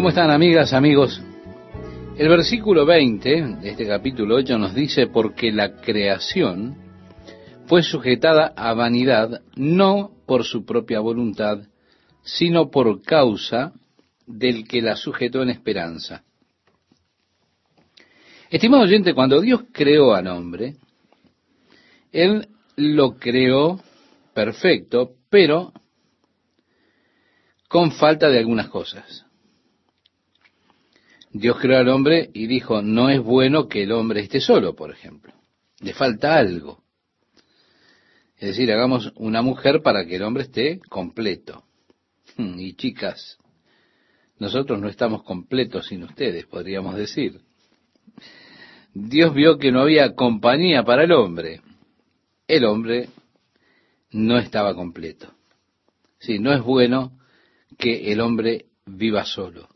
¿Cómo están amigas, amigos? El versículo 20 de este capítulo 8 nos dice, porque la creación fue sujetada a vanidad no por su propia voluntad, sino por causa del que la sujetó en esperanza. Estimado oyente, cuando Dios creó al hombre, Él lo creó perfecto, pero con falta de algunas cosas. Dios creó al hombre y dijo, no es bueno que el hombre esté solo, por ejemplo. Le falta algo. Es decir, hagamos una mujer para que el hombre esté completo. Y chicas, nosotros no estamos completos sin ustedes, podríamos decir. Dios vio que no había compañía para el hombre. El hombre no estaba completo. Sí, no es bueno que el hombre viva solo.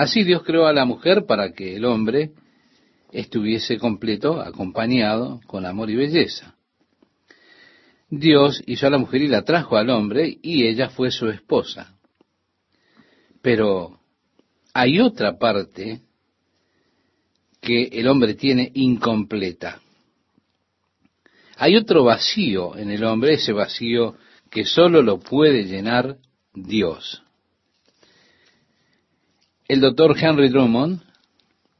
Así Dios creó a la mujer para que el hombre estuviese completo, acompañado con amor y belleza. Dios hizo a la mujer y la trajo al hombre y ella fue su esposa. Pero hay otra parte que el hombre tiene incompleta. Hay otro vacío en el hombre, ese vacío que solo lo puede llenar Dios. El doctor Henry Drummond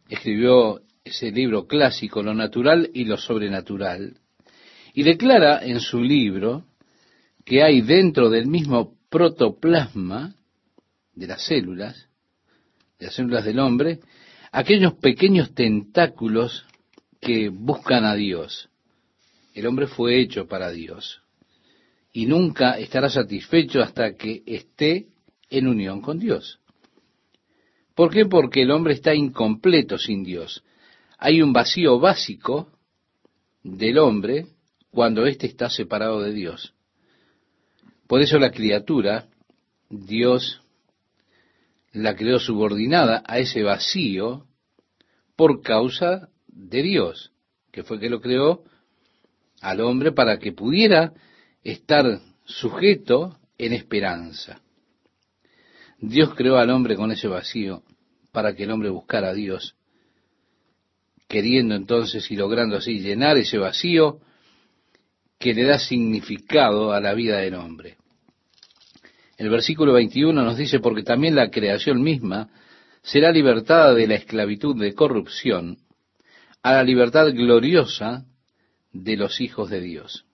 escribió ese libro clásico, Lo natural y lo sobrenatural, y declara en su libro que hay dentro del mismo protoplasma de las células, de las células del hombre, aquellos pequeños tentáculos que buscan a Dios. El hombre fue hecho para Dios y nunca estará satisfecho hasta que esté en unión con Dios. ¿Por qué? Porque el hombre está incompleto sin Dios. Hay un vacío básico del hombre cuando éste está separado de Dios. Por eso la criatura, Dios la creó subordinada a ese vacío por causa de Dios, que fue que lo creó al hombre para que pudiera estar sujeto en esperanza. Dios creó al hombre con ese vacío para que el hombre buscara a Dios, queriendo entonces y logrando así llenar ese vacío que le da significado a la vida del hombre. El versículo 21 nos dice, porque también la creación misma será libertada de la esclavitud de corrupción a la libertad gloriosa de los hijos de Dios.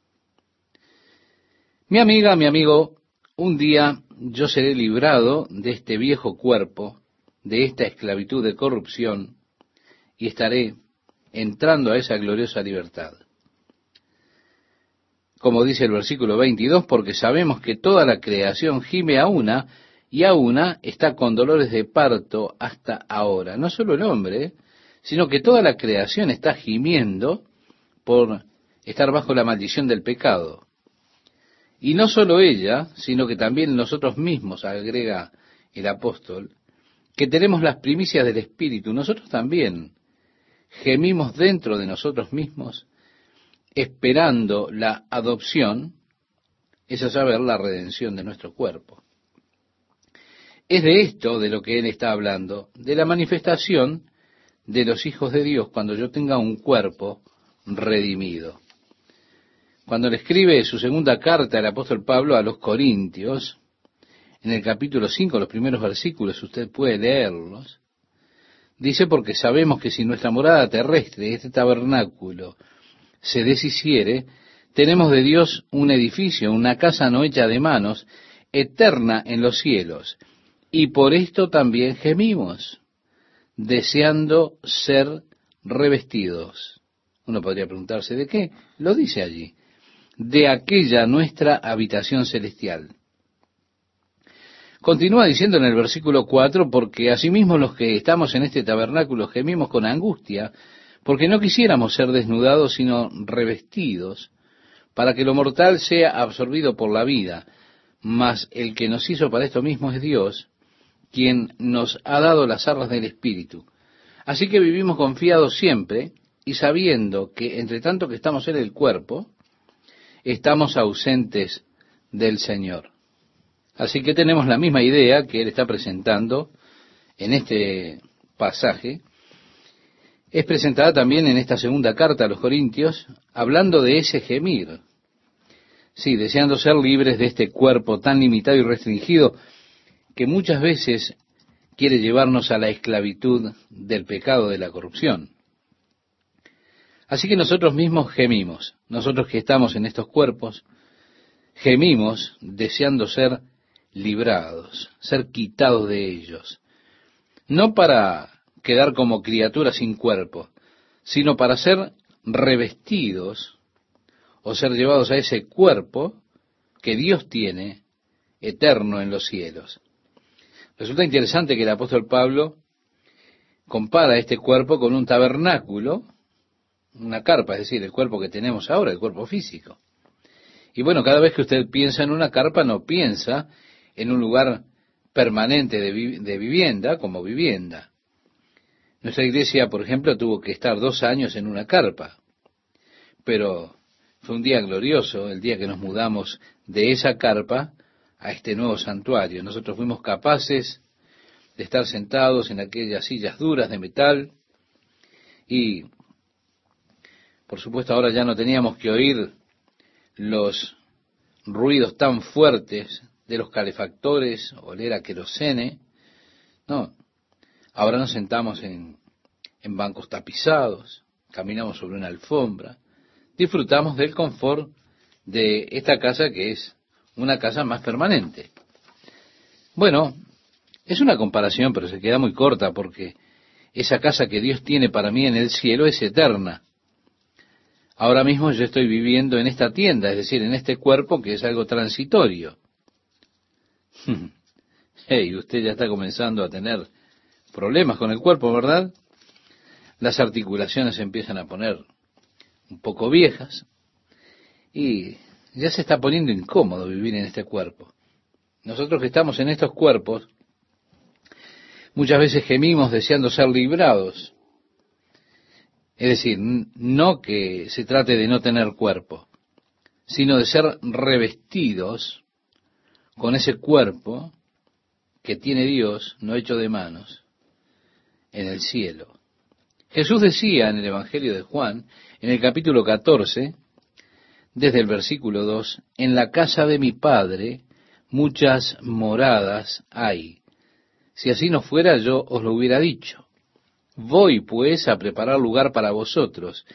Mi amiga, mi amigo, un día yo seré librado de este viejo cuerpo, de esta esclavitud de corrupción, y estaré entrando a esa gloriosa libertad. Como dice el versículo 22, porque sabemos que toda la creación gime a una y a una está con dolores de parto hasta ahora. No solo el hombre, sino que toda la creación está gimiendo por estar bajo la maldición del pecado. Y no solo ella, sino que también nosotros mismos, agrega el apóstol, que tenemos las primicias del Espíritu, nosotros también gemimos dentro de nosotros mismos, esperando la adopción, es a saber, la redención de nuestro cuerpo. Es de esto de lo que él está hablando, de la manifestación de los hijos de Dios cuando yo tenga un cuerpo redimido. Cuando le escribe su segunda carta al apóstol Pablo a los Corintios, en el capítulo 5, los primeros versículos, usted puede leerlos, dice, porque sabemos que si nuestra morada terrestre, este tabernáculo, se deshiciere, tenemos de Dios un edificio, una casa no hecha de manos, eterna en los cielos, y por esto también gemimos, deseando ser revestidos. Uno podría preguntarse, ¿de qué? Lo dice allí de aquella nuestra habitación celestial. Continúa diciendo en el versículo 4, porque asimismo los que estamos en este tabernáculo gemimos con angustia, porque no quisiéramos ser desnudados, sino revestidos, para que lo mortal sea absorbido por la vida, mas el que nos hizo para esto mismo es Dios, quien nos ha dado las arras del Espíritu. Así que vivimos confiados siempre y sabiendo que entre tanto que estamos en el cuerpo, estamos ausentes del Señor. Así que tenemos la misma idea que Él está presentando en este pasaje, es presentada también en esta segunda carta a los Corintios, hablando de ese gemir. Sí, deseando ser libres de este cuerpo tan limitado y restringido que muchas veces quiere llevarnos a la esclavitud del pecado de la corrupción. Así que nosotros mismos gemimos, nosotros que estamos en estos cuerpos, gemimos deseando ser librados, ser quitados de ellos, no para quedar como criaturas sin cuerpo, sino para ser revestidos o ser llevados a ese cuerpo que Dios tiene eterno en los cielos. Resulta interesante que el apóstol Pablo compara este cuerpo con un tabernáculo, una carpa, es decir, el cuerpo que tenemos ahora, el cuerpo físico. Y bueno, cada vez que usted piensa en una carpa, no piensa en un lugar permanente de, vivienda como vivienda. Nuestra iglesia, por ejemplo, tuvo que estar dos años en una carpa, pero fue un día glorioso, el día que nos mudamos de esa carpa a este nuevo santuario. Nosotros fuimos capaces de estar sentados en aquellas sillas duras de metal y por supuesto ahora ya no teníamos que oír los ruidos tan fuertes de los calefactores, oler a querosene. No, ahora nos sentamos en, en bancos tapizados, caminamos sobre una alfombra, disfrutamos del confort de esta casa que es una casa más permanente. Bueno, es una comparación, pero se queda muy corta porque esa casa que Dios tiene para mí en el cielo es eterna. Ahora mismo yo estoy viviendo en esta tienda, es decir, en este cuerpo que es algo transitorio. hey, usted ya está comenzando a tener problemas con el cuerpo, ¿verdad? Las articulaciones empiezan a poner un poco viejas y ya se está poniendo incómodo vivir en este cuerpo. Nosotros que estamos en estos cuerpos, muchas veces gemimos deseando ser librados es decir, no que se trate de no tener cuerpo, sino de ser revestidos con ese cuerpo que tiene Dios, no hecho de manos, en el cielo. Jesús decía en el Evangelio de Juan, en el capítulo 14, desde el versículo 2, en la casa de mi Padre muchas moradas hay. Si así no fuera, yo os lo hubiera dicho. Voy pues a preparar lugar para vosotros.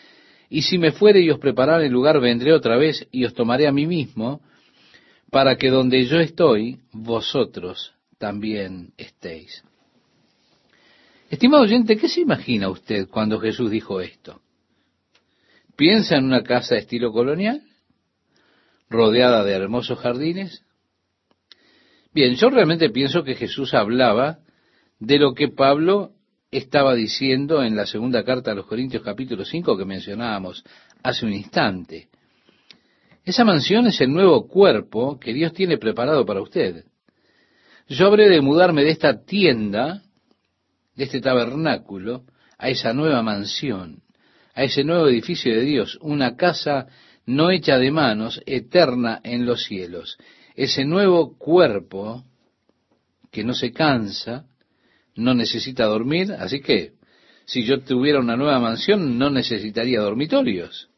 Y si me fuere y os preparar el lugar, vendré otra vez y os tomaré a mí mismo, para que donde yo estoy, vosotros también estéis. Estimado oyente, ¿qué se imagina usted cuando Jesús dijo esto? ¿Piensa en una casa de estilo colonial? ¿Rodeada de hermosos jardines? Bien, yo realmente pienso que Jesús hablaba de lo que Pablo estaba diciendo en la segunda carta a los Corintios capítulo 5 que mencionábamos hace un instante. Esa mansión es el nuevo cuerpo que Dios tiene preparado para usted. Yo habré de mudarme de esta tienda, de este tabernáculo, a esa nueva mansión, a ese nuevo edificio de Dios, una casa no hecha de manos, eterna en los cielos. Ese nuevo cuerpo que no se cansa, no necesita dormir, así que si yo tuviera una nueva mansión no necesitaría dormitorios.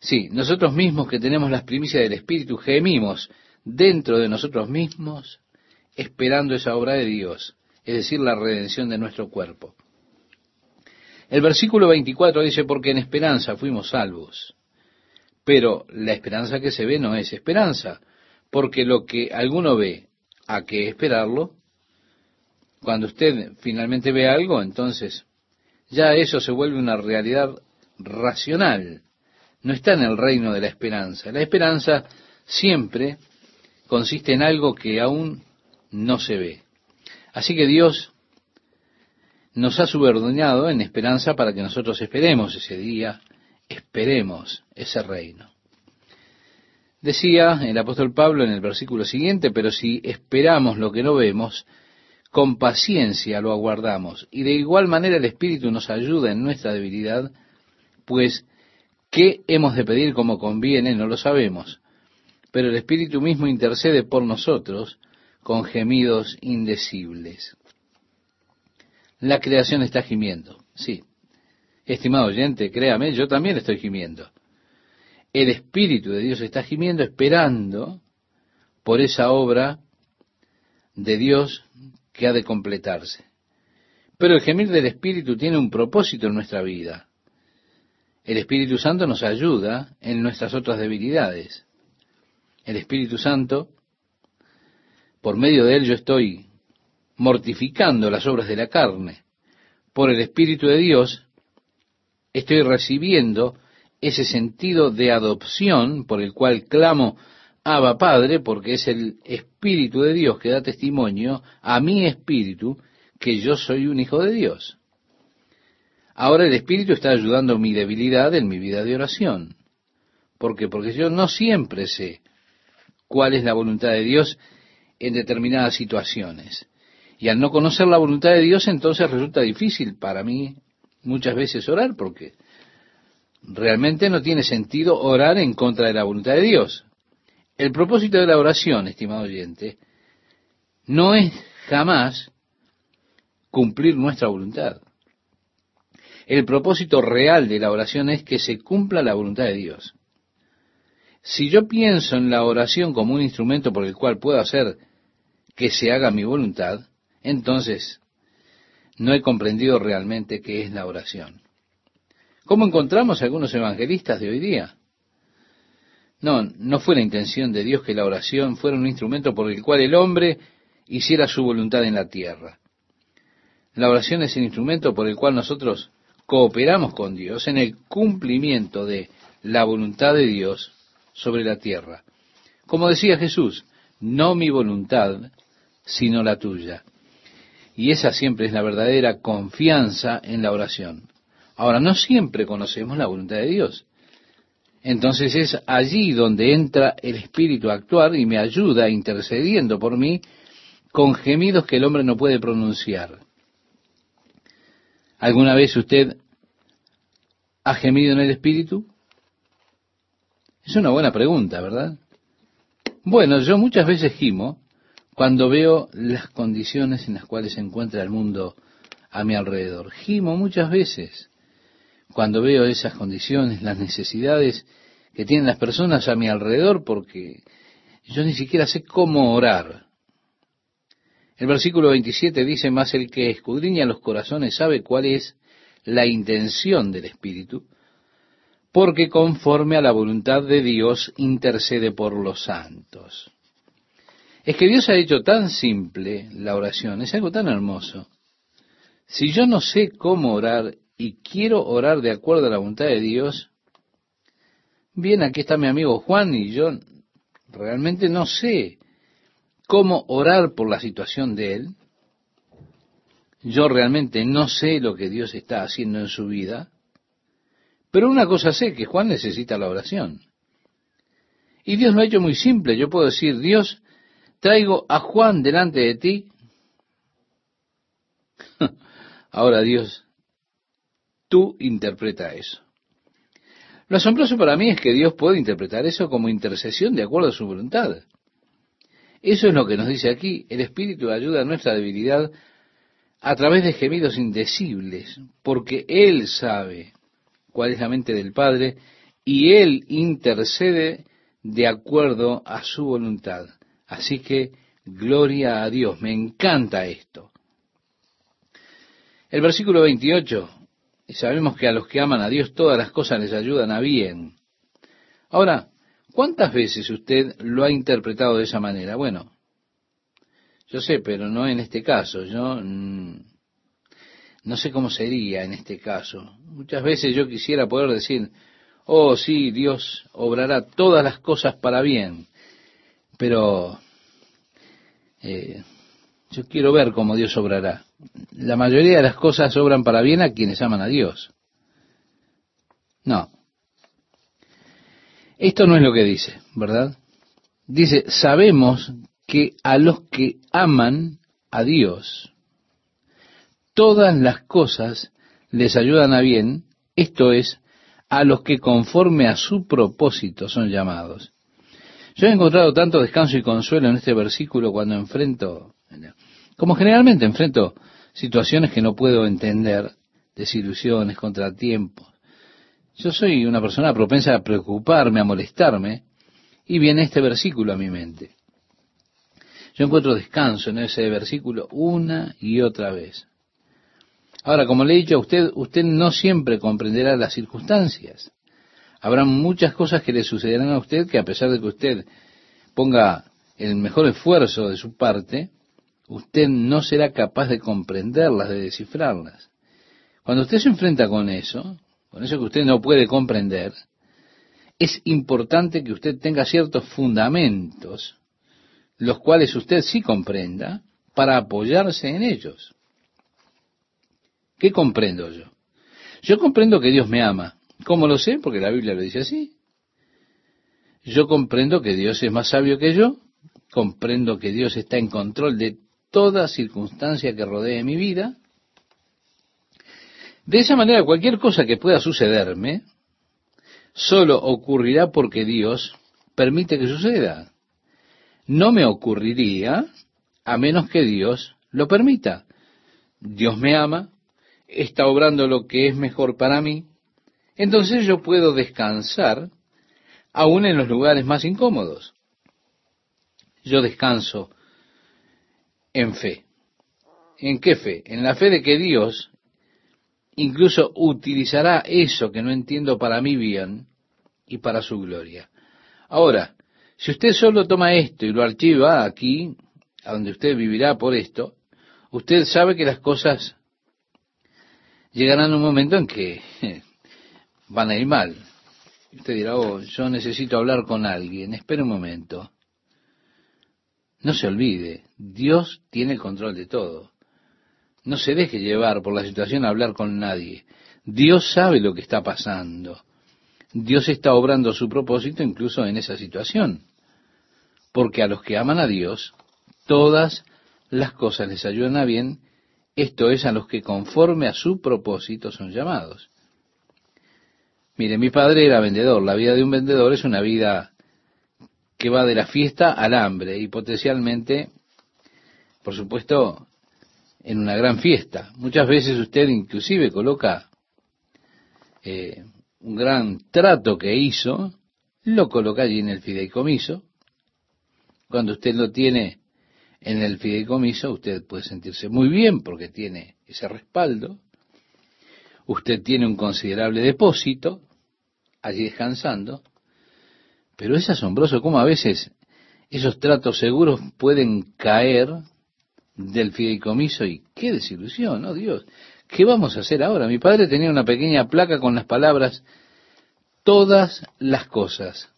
Sí, nosotros mismos que tenemos las primicias del Espíritu gemimos dentro de nosotros mismos esperando esa obra de Dios, es decir, la redención de nuestro cuerpo. El versículo 24 dice, porque en esperanza fuimos salvos. Pero la esperanza que se ve no es esperanza, porque lo que alguno ve, a qué esperarlo, cuando usted finalmente ve algo, entonces ya eso se vuelve una realidad racional. No está en el reino de la esperanza. La esperanza siempre consiste en algo que aún no se ve. Así que Dios nos ha subordinado en esperanza para que nosotros esperemos ese día, esperemos ese reino. Decía el apóstol Pablo en el versículo siguiente, pero si esperamos lo que no vemos, con paciencia lo aguardamos. Y de igual manera el Espíritu nos ayuda en nuestra debilidad, pues qué hemos de pedir como conviene no lo sabemos, pero el Espíritu mismo intercede por nosotros con gemidos indecibles. la creación está gimiendo. Sí, estimado oyente, créame, yo también estoy gimiendo. El Espíritu de Dios está gimiendo esperando por esa obra de Dios que ha de completarse. Pero el gemir del Espíritu tiene un propósito en nuestra vida. El Espíritu Santo nos ayuda en nuestras otras debilidades. El Espíritu Santo, por medio de él yo estoy mortificando las obras de la carne. Por el Espíritu de Dios estoy recibiendo ese sentido de adopción por el cual clamo Abba Padre, porque es el Espíritu de Dios que da testimonio a mi espíritu que yo soy un hijo de Dios. Ahora el Espíritu está ayudando mi debilidad en mi vida de oración. ¿Por qué? Porque yo no siempre sé cuál es la voluntad de Dios en determinadas situaciones. Y al no conocer la voluntad de Dios, entonces resulta difícil para mí muchas veces orar, porque realmente no tiene sentido orar en contra de la voluntad de Dios. El propósito de la oración, estimado oyente, no es jamás cumplir nuestra voluntad. El propósito real de la oración es que se cumpla la voluntad de Dios. Si yo pienso en la oración como un instrumento por el cual puedo hacer que se haga mi voluntad, entonces no he comprendido realmente qué es la oración. ¿Cómo encontramos algunos evangelistas de hoy día? No, no fue la intención de Dios que la oración fuera un instrumento por el cual el hombre hiciera su voluntad en la tierra. La oración es el instrumento por el cual nosotros cooperamos con Dios en el cumplimiento de la voluntad de Dios sobre la tierra. Como decía Jesús, no mi voluntad, sino la tuya. Y esa siempre es la verdadera confianza en la oración. Ahora, no siempre conocemos la voluntad de Dios. Entonces es allí donde entra el Espíritu a actuar y me ayuda intercediendo por mí con gemidos que el hombre no puede pronunciar. ¿Alguna vez usted ha gemido en el Espíritu? Es una buena pregunta, ¿verdad? Bueno, yo muchas veces gimo cuando veo las condiciones en las cuales se encuentra el mundo a mi alrededor. Gimo muchas veces cuando veo esas condiciones, las necesidades que tienen las personas a mi alrededor, porque yo ni siquiera sé cómo orar. El versículo 27 dice, más el que escudriña los corazones sabe cuál es la intención del Espíritu, porque conforme a la voluntad de Dios intercede por los santos. Es que Dios ha hecho tan simple la oración, es algo tan hermoso. Si yo no sé cómo orar y quiero orar de acuerdo a la voluntad de Dios, bien, aquí está mi amigo Juan y yo realmente no sé cómo orar por la situación de él. Yo realmente no sé lo que Dios está haciendo en su vida, pero una cosa sé, que Juan necesita la oración. Y Dios lo ha hecho muy simple. Yo puedo decir, Dios, traigo a Juan delante de ti. Ahora Dios, tú interpreta eso. Lo asombroso para mí es que Dios puede interpretar eso como intercesión de acuerdo a su voluntad. Eso es lo que nos dice aquí. El Espíritu ayuda a nuestra debilidad a través de gemidos indecibles, porque Él sabe cuál es la mente del Padre y Él intercede de acuerdo a su voluntad. Así que, gloria a Dios, me encanta esto. El versículo 28, y sabemos que a los que aman a Dios todas las cosas les ayudan a bien. Ahora, ¿Cuántas veces usted lo ha interpretado de esa manera? Bueno, yo sé, pero no en este caso. Yo mm, no sé cómo sería en este caso. Muchas veces yo quisiera poder decir, oh sí, Dios obrará todas las cosas para bien, pero eh, yo quiero ver cómo Dios obrará. La mayoría de las cosas obran para bien a quienes aman a Dios. No, esto no es lo que dice, ¿verdad? Dice, sabemos que a los que aman a Dios, todas las cosas les ayudan a bien, esto es, a los que conforme a su propósito son llamados. Yo he encontrado tanto descanso y consuelo en este versículo cuando enfrento, como generalmente enfrento situaciones que no puedo entender, desilusiones, contratiempos. Yo soy una persona propensa a preocuparme, a molestarme, y viene este versículo a mi mente. Yo encuentro descanso en ese versículo una y otra vez. Ahora, como le he dicho a usted, usted no siempre comprenderá las circunstancias. Habrá muchas cosas que le sucederán a usted que a pesar de que usted ponga el mejor esfuerzo de su parte, usted no será capaz de comprenderlas, de descifrarlas. Cuando usted se enfrenta con eso, con eso que usted no puede comprender, es importante que usted tenga ciertos fundamentos, los cuales usted sí comprenda, para apoyarse en ellos. ¿Qué comprendo yo? Yo comprendo que Dios me ama. ¿Cómo lo sé? Porque la Biblia lo dice así. Yo comprendo que Dios es más sabio que yo. Comprendo que Dios está en control de toda circunstancia que rodee mi vida. De esa manera, cualquier cosa que pueda sucederme, solo ocurrirá porque Dios permite que suceda. No me ocurriría a menos que Dios lo permita. Dios me ama, está obrando lo que es mejor para mí, entonces yo puedo descansar aún en los lugares más incómodos. Yo descanso en fe. ¿En qué fe? En la fe de que Dios incluso utilizará eso que no entiendo para mi bien y para su gloria. Ahora, si usted solo toma esto y lo archiva aquí, a donde usted vivirá por esto, usted sabe que las cosas llegarán a un momento en que van a ir mal. Usted dirá, oh, yo necesito hablar con alguien, espere un momento. No se olvide, Dios tiene el control de todo. No se deje llevar por la situación a hablar con nadie. Dios sabe lo que está pasando. Dios está obrando su propósito incluso en esa situación. Porque a los que aman a Dios, todas las cosas les ayudan a bien, esto es a los que conforme a su propósito son llamados. Mire, mi padre era vendedor. La vida de un vendedor es una vida que va de la fiesta al hambre y potencialmente, por supuesto, en una gran fiesta. Muchas veces usted inclusive coloca eh, un gran trato que hizo, lo coloca allí en el fideicomiso. Cuando usted lo tiene en el fideicomiso, usted puede sentirse muy bien porque tiene ese respaldo. Usted tiene un considerable depósito allí descansando pero es asombroso cómo a veces esos tratos seguros pueden caer del fideicomiso y qué desilusión, ¿no? Dios, ¿qué vamos a hacer ahora? Mi padre tenía una pequeña placa con las palabras todas las cosas.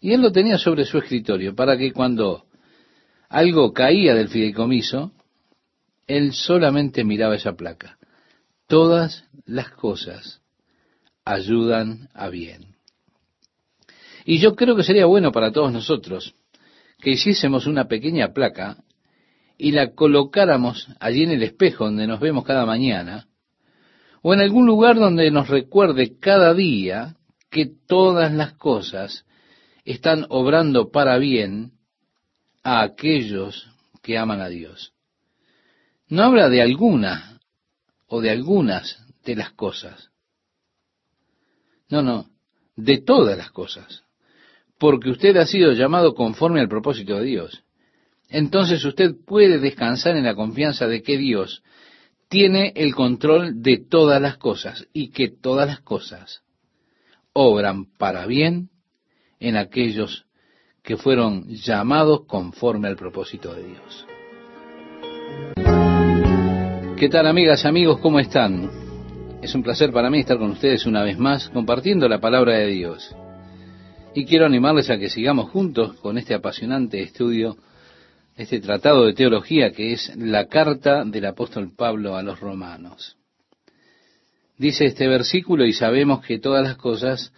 Y él lo tenía sobre su escritorio para que cuando algo caía del fideicomiso, él solamente miraba esa placa. Todas las cosas ayudan a bien. Y yo creo que sería bueno para todos nosotros que hiciésemos una pequeña placa y la colocáramos allí en el espejo donde nos vemos cada mañana, o en algún lugar donde nos recuerde cada día que todas las cosas están obrando para bien a aquellos que aman a Dios. No habla de alguna o de algunas de las cosas. No, no, de todas las cosas porque usted ha sido llamado conforme al propósito de Dios. Entonces usted puede descansar en la confianza de que Dios tiene el control de todas las cosas y que todas las cosas obran para bien en aquellos que fueron llamados conforme al propósito de Dios. ¿Qué tal amigas, amigos? ¿Cómo están? Es un placer para mí estar con ustedes una vez más compartiendo la palabra de Dios. Y quiero animarles a que sigamos juntos con este apasionante estudio, este tratado de teología que es la carta del apóstol Pablo a los romanos. Dice este versículo, y sabemos que todas las cosas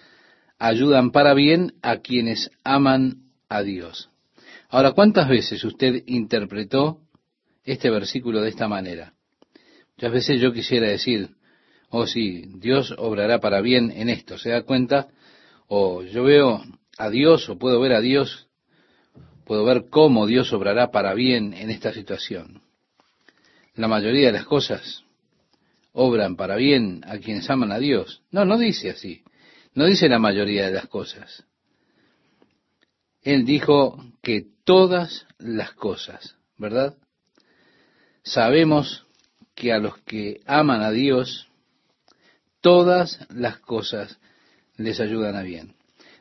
ayudan para bien a quienes aman a Dios. Ahora, ¿cuántas veces usted interpretó este versículo de esta manera? Muchas veces yo quisiera decir, oh sí, Dios obrará para bien en esto. ¿Se da cuenta? o yo veo a Dios o puedo ver a Dios, puedo ver cómo Dios obrará para bien en esta situación. la mayoría de las cosas obran para bien a quienes aman a Dios. No, no dice así. No dice la mayoría de las cosas. Él dijo que todas las cosas, ¿verdad? Sabemos que a los que aman a Dios, todas las cosas les ayudan a bien.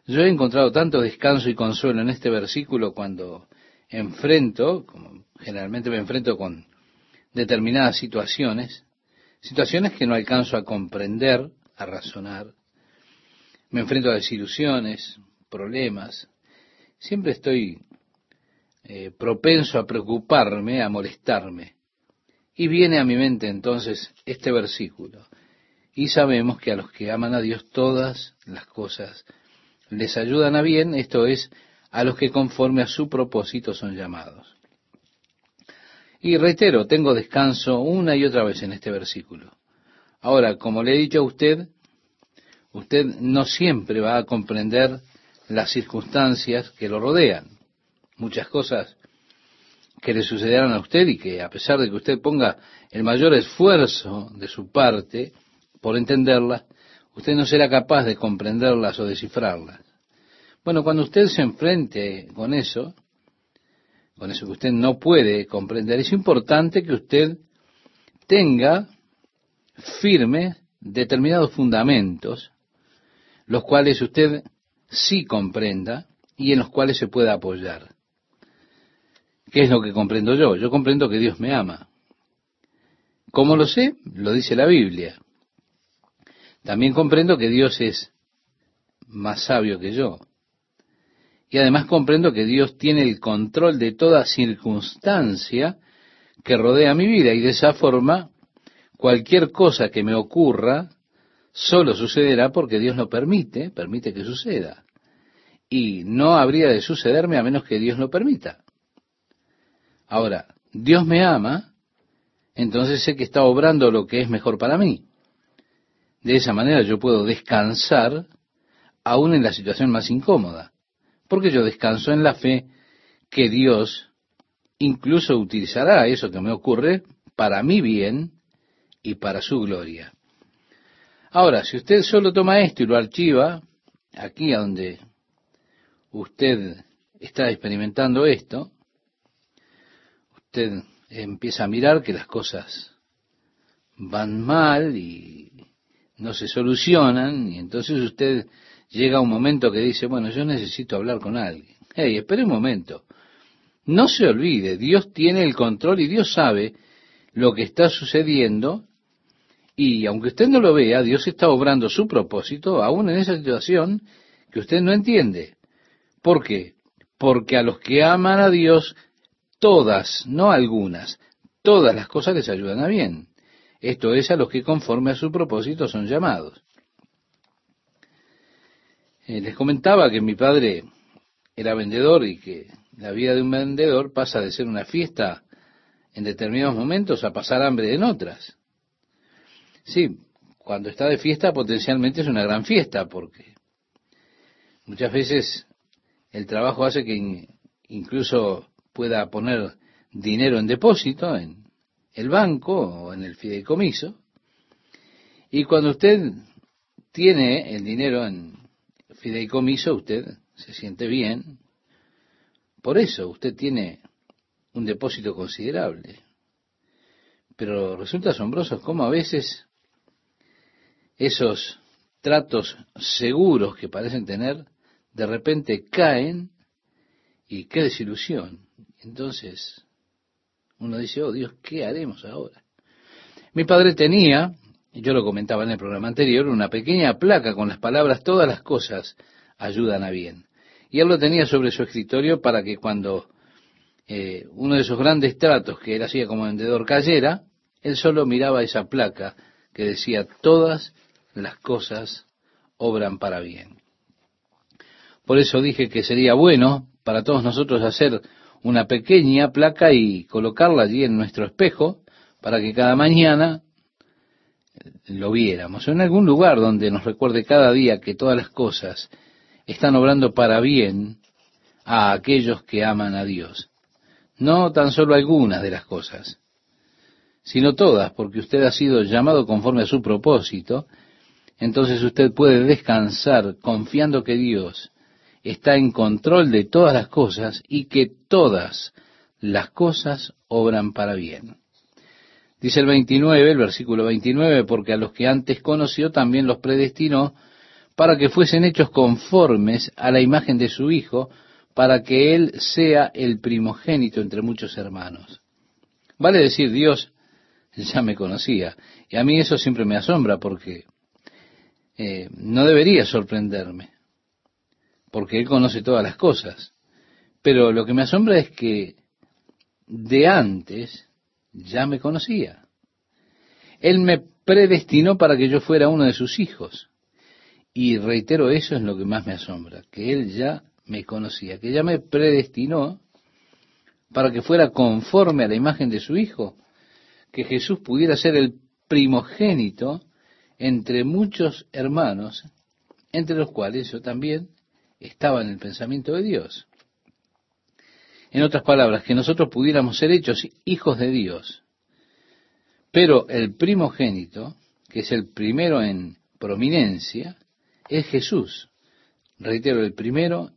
Yo he encontrado tanto descanso y consuelo en este versículo cuando enfrento, como generalmente me enfrento con determinadas situaciones, situaciones que no alcanzo a comprender, a razonar. Me enfrento a desilusiones, problemas. Siempre estoy eh, propenso a preocuparme, a molestarme. Y viene a mi mente entonces este versículo. Y sabemos que a los que aman a Dios todas las cosas les ayudan a bien, esto es, a los que conforme a su propósito son llamados. Y reitero, tengo descanso una y otra vez en este versículo. Ahora, como le he dicho a usted, usted no siempre va a comprender las circunstancias que lo rodean. Muchas cosas que le sucederán a usted y que a pesar de que usted ponga el mayor esfuerzo de su parte por entenderlas, usted no será capaz de comprenderlas o descifrarlas. Bueno, cuando usted se enfrente con eso, con eso que usted no puede comprender, es importante que usted tenga firme determinados fundamentos, los cuales usted sí comprenda y en los cuales se pueda apoyar. ¿Qué es lo que comprendo yo? Yo comprendo que Dios me ama. ¿Cómo lo sé? Lo dice la Biblia. También comprendo que Dios es más sabio que yo. Y además comprendo que Dios tiene el control de toda circunstancia que rodea mi vida y de esa forma cualquier cosa que me ocurra solo sucederá porque Dios lo permite, permite que suceda. Y no habría de sucederme a menos que Dios lo permita. Ahora, Dios me ama, entonces sé que está obrando lo que es mejor para mí. De esa manera yo puedo descansar aún en la situación más incómoda porque yo descanso en la fe que Dios incluso utilizará eso que me ocurre para mi bien y para su gloria. Ahora, si usted solo toma esto y lo archiva, aquí a donde usted está experimentando esto, usted empieza a mirar que las cosas van mal y no se solucionan, y entonces usted llega un momento que dice, bueno, yo necesito hablar con alguien. Hey, espere un momento. No se olvide, Dios tiene el control y Dios sabe lo que está sucediendo y aunque usted no lo vea, Dios está obrando su propósito aún en esa situación que usted no entiende. ¿Por qué? Porque a los que aman a Dios, todas, no algunas, todas las cosas les ayudan a bien. Esto es a los que conforme a su propósito son llamados. Eh, les comentaba que mi padre era vendedor y que la vida de un vendedor pasa de ser una fiesta en determinados momentos a pasar hambre en otras. Sí, cuando está de fiesta potencialmente es una gran fiesta porque muchas veces el trabajo hace que incluso pueda poner dinero en depósito en el banco o en el fideicomiso y cuando usted tiene el dinero en fideicomiso usted se siente bien. Por eso usted tiene un depósito considerable. Pero resulta asombroso cómo a veces esos tratos seguros que parecen tener, de repente caen y qué desilusión. Entonces uno dice, oh Dios, ¿qué haremos ahora? Mi padre tenía yo lo comentaba en el programa anterior, una pequeña placa con las palabras todas las cosas ayudan a bien. Y él lo tenía sobre su escritorio para que cuando eh, uno de esos grandes tratos que él hacía como vendedor cayera, él solo miraba esa placa que decía todas las cosas obran para bien. Por eso dije que sería bueno para todos nosotros hacer una pequeña placa y colocarla allí en nuestro espejo para que cada mañana lo viéramos, en algún lugar donde nos recuerde cada día que todas las cosas están obrando para bien a aquellos que aman a Dios. No tan solo algunas de las cosas, sino todas, porque usted ha sido llamado conforme a su propósito, entonces usted puede descansar confiando que Dios está en control de todas las cosas y que todas las cosas obran para bien. Dice el 29, el versículo 29, porque a los que antes conoció también los predestinó para que fuesen hechos conformes a la imagen de su Hijo, para que Él sea el primogénito entre muchos hermanos. Vale decir, Dios ya me conocía. Y a mí eso siempre me asombra porque eh, no debería sorprenderme, porque Él conoce todas las cosas. Pero lo que me asombra es que de antes ya me conocía. Él me predestinó para que yo fuera uno de sus hijos. Y reitero, eso es lo que más me asombra, que Él ya me conocía, que ya me predestinó para que fuera conforme a la imagen de su Hijo, que Jesús pudiera ser el primogénito entre muchos hermanos, entre los cuales yo también estaba en el pensamiento de Dios. En otras palabras, que nosotros pudiéramos ser hechos hijos de Dios. Pero el primogénito, que es el primero en prominencia, es Jesús. Reitero, el primero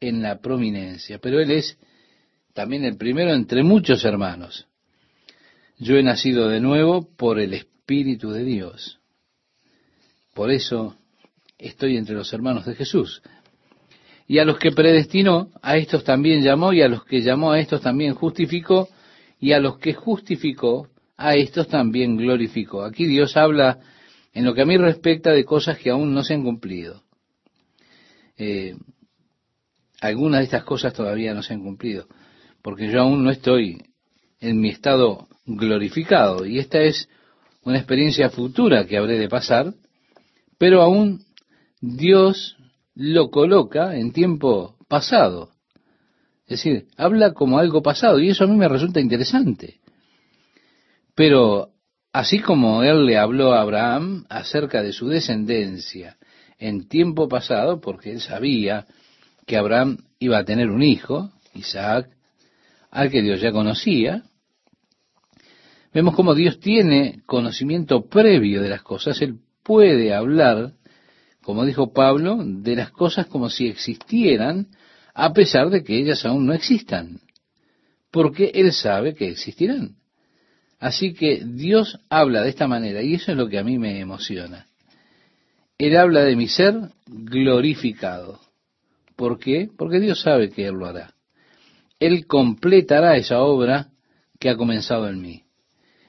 en la prominencia, pero Él es también el primero entre muchos hermanos. Yo he nacido de nuevo por el Espíritu de Dios. Por eso estoy entre los hermanos de Jesús. Y a los que predestinó, a estos también llamó, y a los que llamó a estos también justificó, y a los que justificó, a estos también glorificó. Aquí Dios habla en lo que a mí respecta de cosas que aún no se han cumplido. Eh, algunas de estas cosas todavía no se han cumplido, porque yo aún no estoy en mi estado glorificado, y esta es una experiencia futura que habré de pasar, pero aún Dios lo coloca en tiempo pasado. Es decir, habla como algo pasado y eso a mí me resulta interesante. Pero así como él le habló a Abraham acerca de su descendencia en tiempo pasado, porque él sabía que Abraham iba a tener un hijo, Isaac, al que Dios ya conocía, vemos como Dios tiene conocimiento previo de las cosas, él puede hablar como dijo Pablo, de las cosas como si existieran, a pesar de que ellas aún no existan, porque Él sabe que existirán. Así que Dios habla de esta manera, y eso es lo que a mí me emociona. Él habla de mi ser glorificado. ¿Por qué? Porque Dios sabe que Él lo hará. Él completará esa obra que ha comenzado en mí.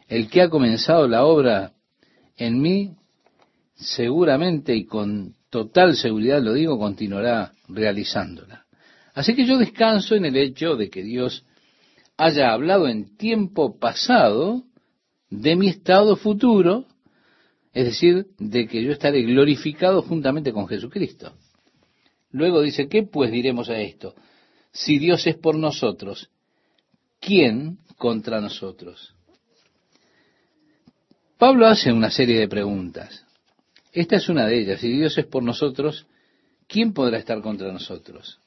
El que ha comenzado la obra en mí seguramente y con total seguridad lo digo, continuará realizándola. Así que yo descanso en el hecho de que Dios haya hablado en tiempo pasado de mi estado futuro, es decir, de que yo estaré glorificado juntamente con Jesucristo. Luego dice, ¿qué pues diremos a esto? Si Dios es por nosotros, ¿quién contra nosotros? Pablo hace una serie de preguntas. Esta es una de ellas. Si Dios es por nosotros, ¿quién podrá estar contra nosotros?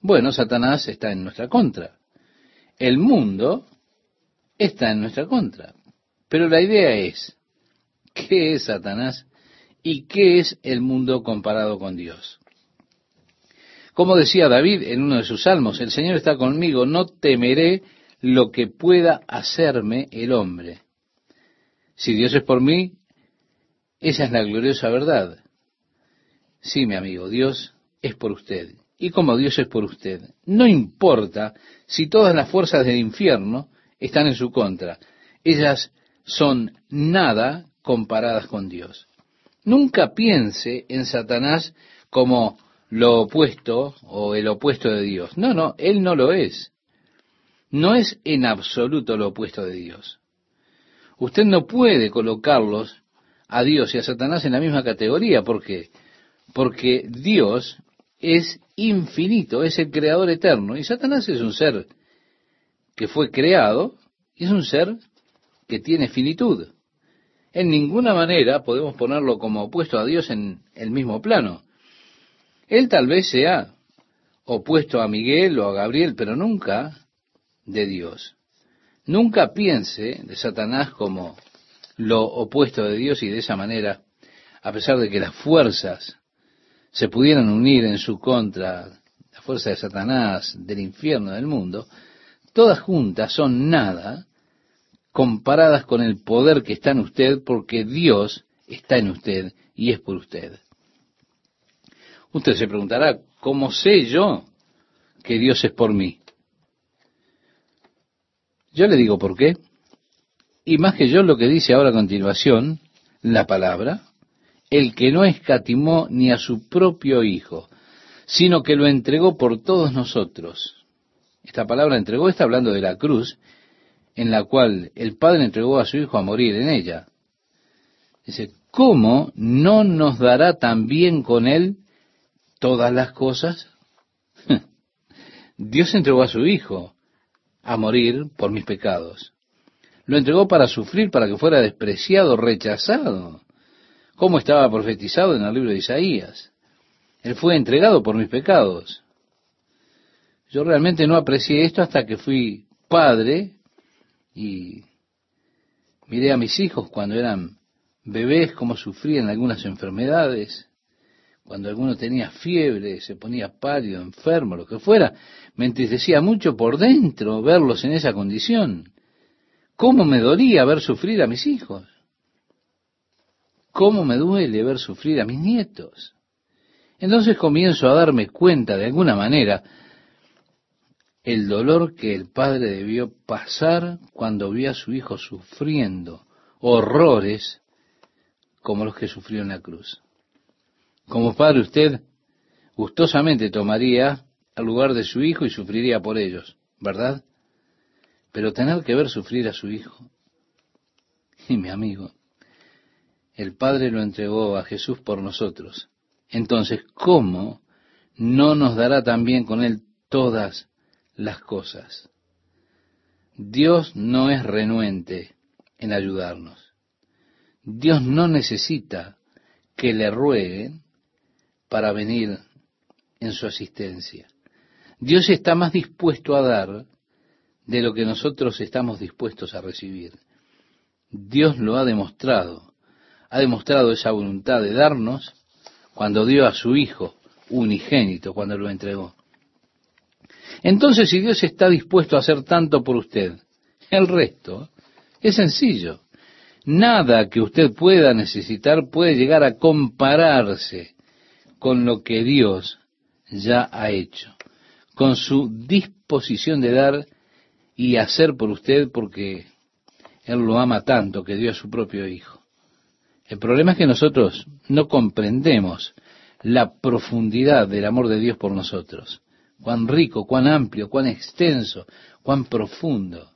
Bueno, Satanás está en nuestra contra. El mundo está en nuestra contra. Pero la idea es, ¿qué es Satanás y qué es el mundo comparado con Dios? Como decía David en uno de sus salmos, el Señor está conmigo, no temeré lo que pueda hacerme el hombre. Si Dios es por mí, esa es la gloriosa verdad. Sí, mi amigo, Dios es por usted. Y como Dios es por usted, no importa si todas las fuerzas del infierno están en su contra. Ellas son nada comparadas con Dios. Nunca piense en Satanás como lo opuesto o el opuesto de Dios. No, no, él no lo es. No es en absoluto lo opuesto de Dios. Usted no puede colocarlos a Dios y a Satanás en la misma categoría. ¿Por qué? Porque Dios es infinito, es el creador eterno, y Satanás es un ser que fue creado y es un ser que tiene finitud. En ninguna manera podemos ponerlo como opuesto a Dios en el mismo plano. Él tal vez sea opuesto a Miguel o a Gabriel, pero nunca de Dios. Nunca piense de Satanás como lo opuesto de Dios y de esa manera, a pesar de que las fuerzas se pudieran unir en su contra, la fuerza de Satanás, del infierno, del mundo, todas juntas son nada comparadas con el poder que está en usted porque Dios está en usted y es por usted. Usted se preguntará, ¿cómo sé yo que Dios es por mí? Yo le digo por qué. Y más que yo lo que dice ahora a continuación, la palabra, el que no escatimó ni a su propio Hijo, sino que lo entregó por todos nosotros. Esta palabra entregó está hablando de la cruz, en la cual el Padre entregó a su Hijo a morir en ella. Dice, ¿cómo no nos dará también con Él todas las cosas? Dios entregó a su Hijo a morir por mis pecados. Lo entregó para sufrir, para que fuera despreciado, rechazado, como estaba profetizado en el libro de Isaías. Él fue entregado por mis pecados. Yo realmente no aprecié esto hasta que fui padre y miré a mis hijos cuando eran bebés, cómo sufrían algunas enfermedades, cuando alguno tenía fiebre, se ponía pálido, enfermo, lo que fuera, me entristecía mucho por dentro verlos en esa condición. ¿Cómo me dolía ver sufrir a mis hijos? ¿Cómo me duele ver sufrir a mis nietos? Entonces comienzo a darme cuenta de alguna manera el dolor que el padre debió pasar cuando vio a su hijo sufriendo horrores como los que sufrió en la cruz. Como padre usted gustosamente tomaría al lugar de su hijo y sufriría por ellos, ¿verdad? Pero tener que ver sufrir a su hijo. Y mi amigo, el Padre lo entregó a Jesús por nosotros. Entonces, ¿cómo no nos dará también con Él todas las cosas? Dios no es renuente en ayudarnos. Dios no necesita que le rueguen para venir en su asistencia. Dios está más dispuesto a dar de lo que nosotros estamos dispuestos a recibir. Dios lo ha demostrado, ha demostrado esa voluntad de darnos cuando dio a su Hijo unigénito, cuando lo entregó. Entonces, si Dios está dispuesto a hacer tanto por usted, el resto es sencillo. Nada que usted pueda necesitar puede llegar a compararse con lo que Dios ya ha hecho, con su disposición de dar y hacer por usted porque Él lo ama tanto que dio a su propio Hijo. El problema es que nosotros no comprendemos la profundidad del amor de Dios por nosotros. Cuán rico, cuán amplio, cuán extenso, cuán profundo.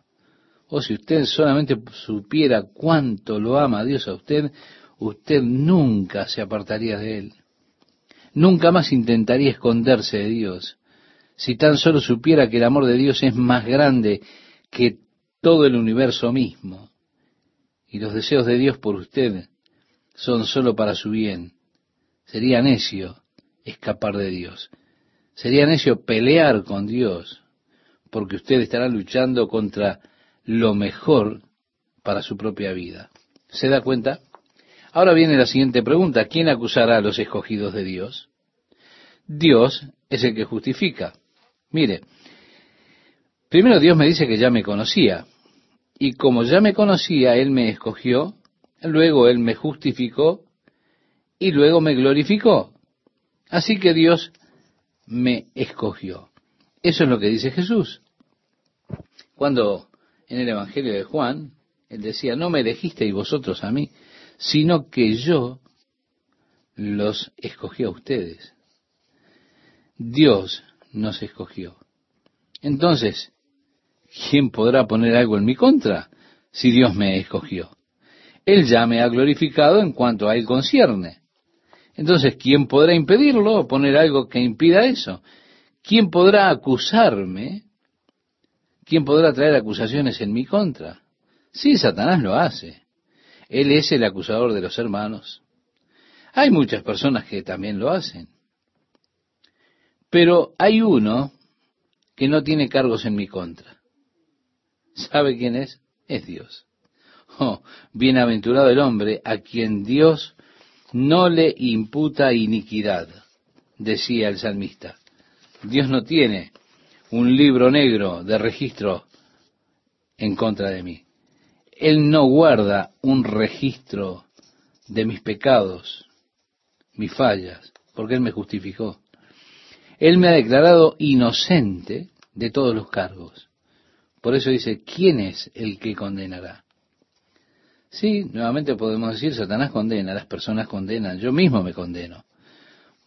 O si usted solamente supiera cuánto lo ama Dios a usted, usted nunca se apartaría de Él. Nunca más intentaría esconderse de Dios si tan solo supiera que el amor de Dios es más grande que todo el universo mismo, y los deseos de Dios por usted son solo para su bien, sería necio escapar de Dios. Sería necio pelear con Dios, porque usted estará luchando contra lo mejor para su propia vida. ¿Se da cuenta? Ahora viene la siguiente pregunta. ¿Quién acusará a los escogidos de Dios? Dios es el que justifica. Mire, primero Dios me dice que ya me conocía, y como ya me conocía, Él me escogió, luego Él me justificó, y luego me glorificó. Así que Dios me escogió. Eso es lo que dice Jesús. Cuando en el Evangelio de Juan, Él decía, no me elegisteis vosotros a mí, sino que yo los escogí a ustedes. Dios nos escogió. Entonces, ¿quién podrá poner algo en mi contra si Dios me escogió? Él ya me ha glorificado en cuanto a Él concierne. Entonces, ¿quién podrá impedirlo o poner algo que impida eso? ¿Quién podrá acusarme? ¿Quién podrá traer acusaciones en mi contra? Sí, Satanás lo hace. Él es el acusador de los hermanos. Hay muchas personas que también lo hacen. Pero hay uno que no tiene cargos en mi contra. ¿Sabe quién es? Es Dios. Oh, bienaventurado el hombre a quien Dios no le imputa iniquidad, decía el salmista. Dios no tiene un libro negro de registro en contra de mí. Él no guarda un registro de mis pecados, mis fallas, porque Él me justificó. Él me ha declarado inocente de todos los cargos. Por eso dice, ¿quién es el que condenará? Sí, nuevamente podemos decir, Satanás condena, las personas condenan, yo mismo me condeno.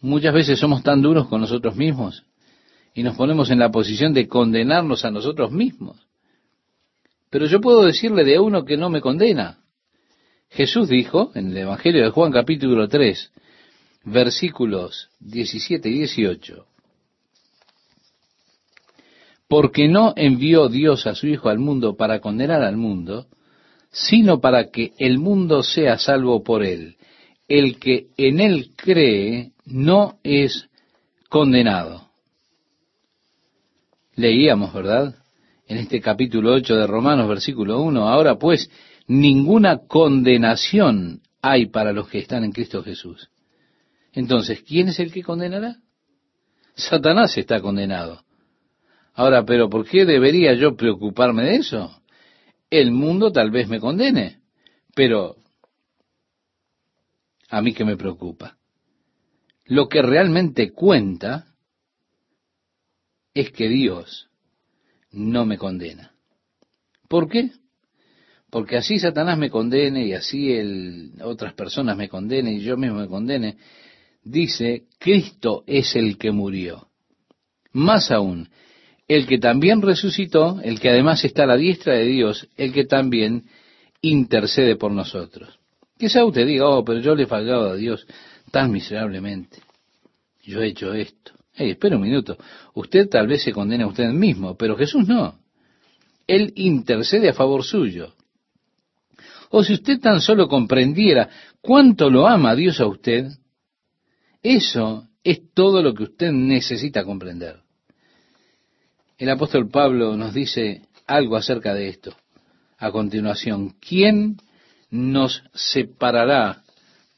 Muchas veces somos tan duros con nosotros mismos y nos ponemos en la posición de condenarnos a nosotros mismos. Pero yo puedo decirle de uno que no me condena. Jesús dijo en el Evangelio de Juan capítulo 3, versículos 17 y 18, porque no envió Dios a su Hijo al mundo para condenar al mundo, sino para que el mundo sea salvo por él. El que en él cree no es condenado. Leíamos, ¿verdad? En este capítulo 8 de Romanos, versículo 1, ahora pues ninguna condenación hay para los que están en Cristo Jesús. Entonces, ¿quién es el que condenará? Satanás está condenado. Ahora, pero ¿por qué debería yo preocuparme de eso? El mundo tal vez me condene, pero a mí que me preocupa. Lo que realmente cuenta es que Dios no me condena. ¿Por qué? Porque así Satanás me condene y así el, otras personas me condenen y yo mismo me condene, dice, Cristo es el que murió. Más aún, el que también resucitó, el que además está a la diestra de Dios, el que también intercede por nosotros. Quizá usted diga, oh, pero yo le he fallado a Dios tan miserablemente. Yo he hecho esto. Hey, espera un minuto. Usted tal vez se condena a usted mismo, pero Jesús no. Él intercede a favor suyo. O si usted tan solo comprendiera cuánto lo ama Dios a usted, eso es todo lo que usted necesita comprender. El apóstol Pablo nos dice algo acerca de esto. A continuación, ¿quién nos separará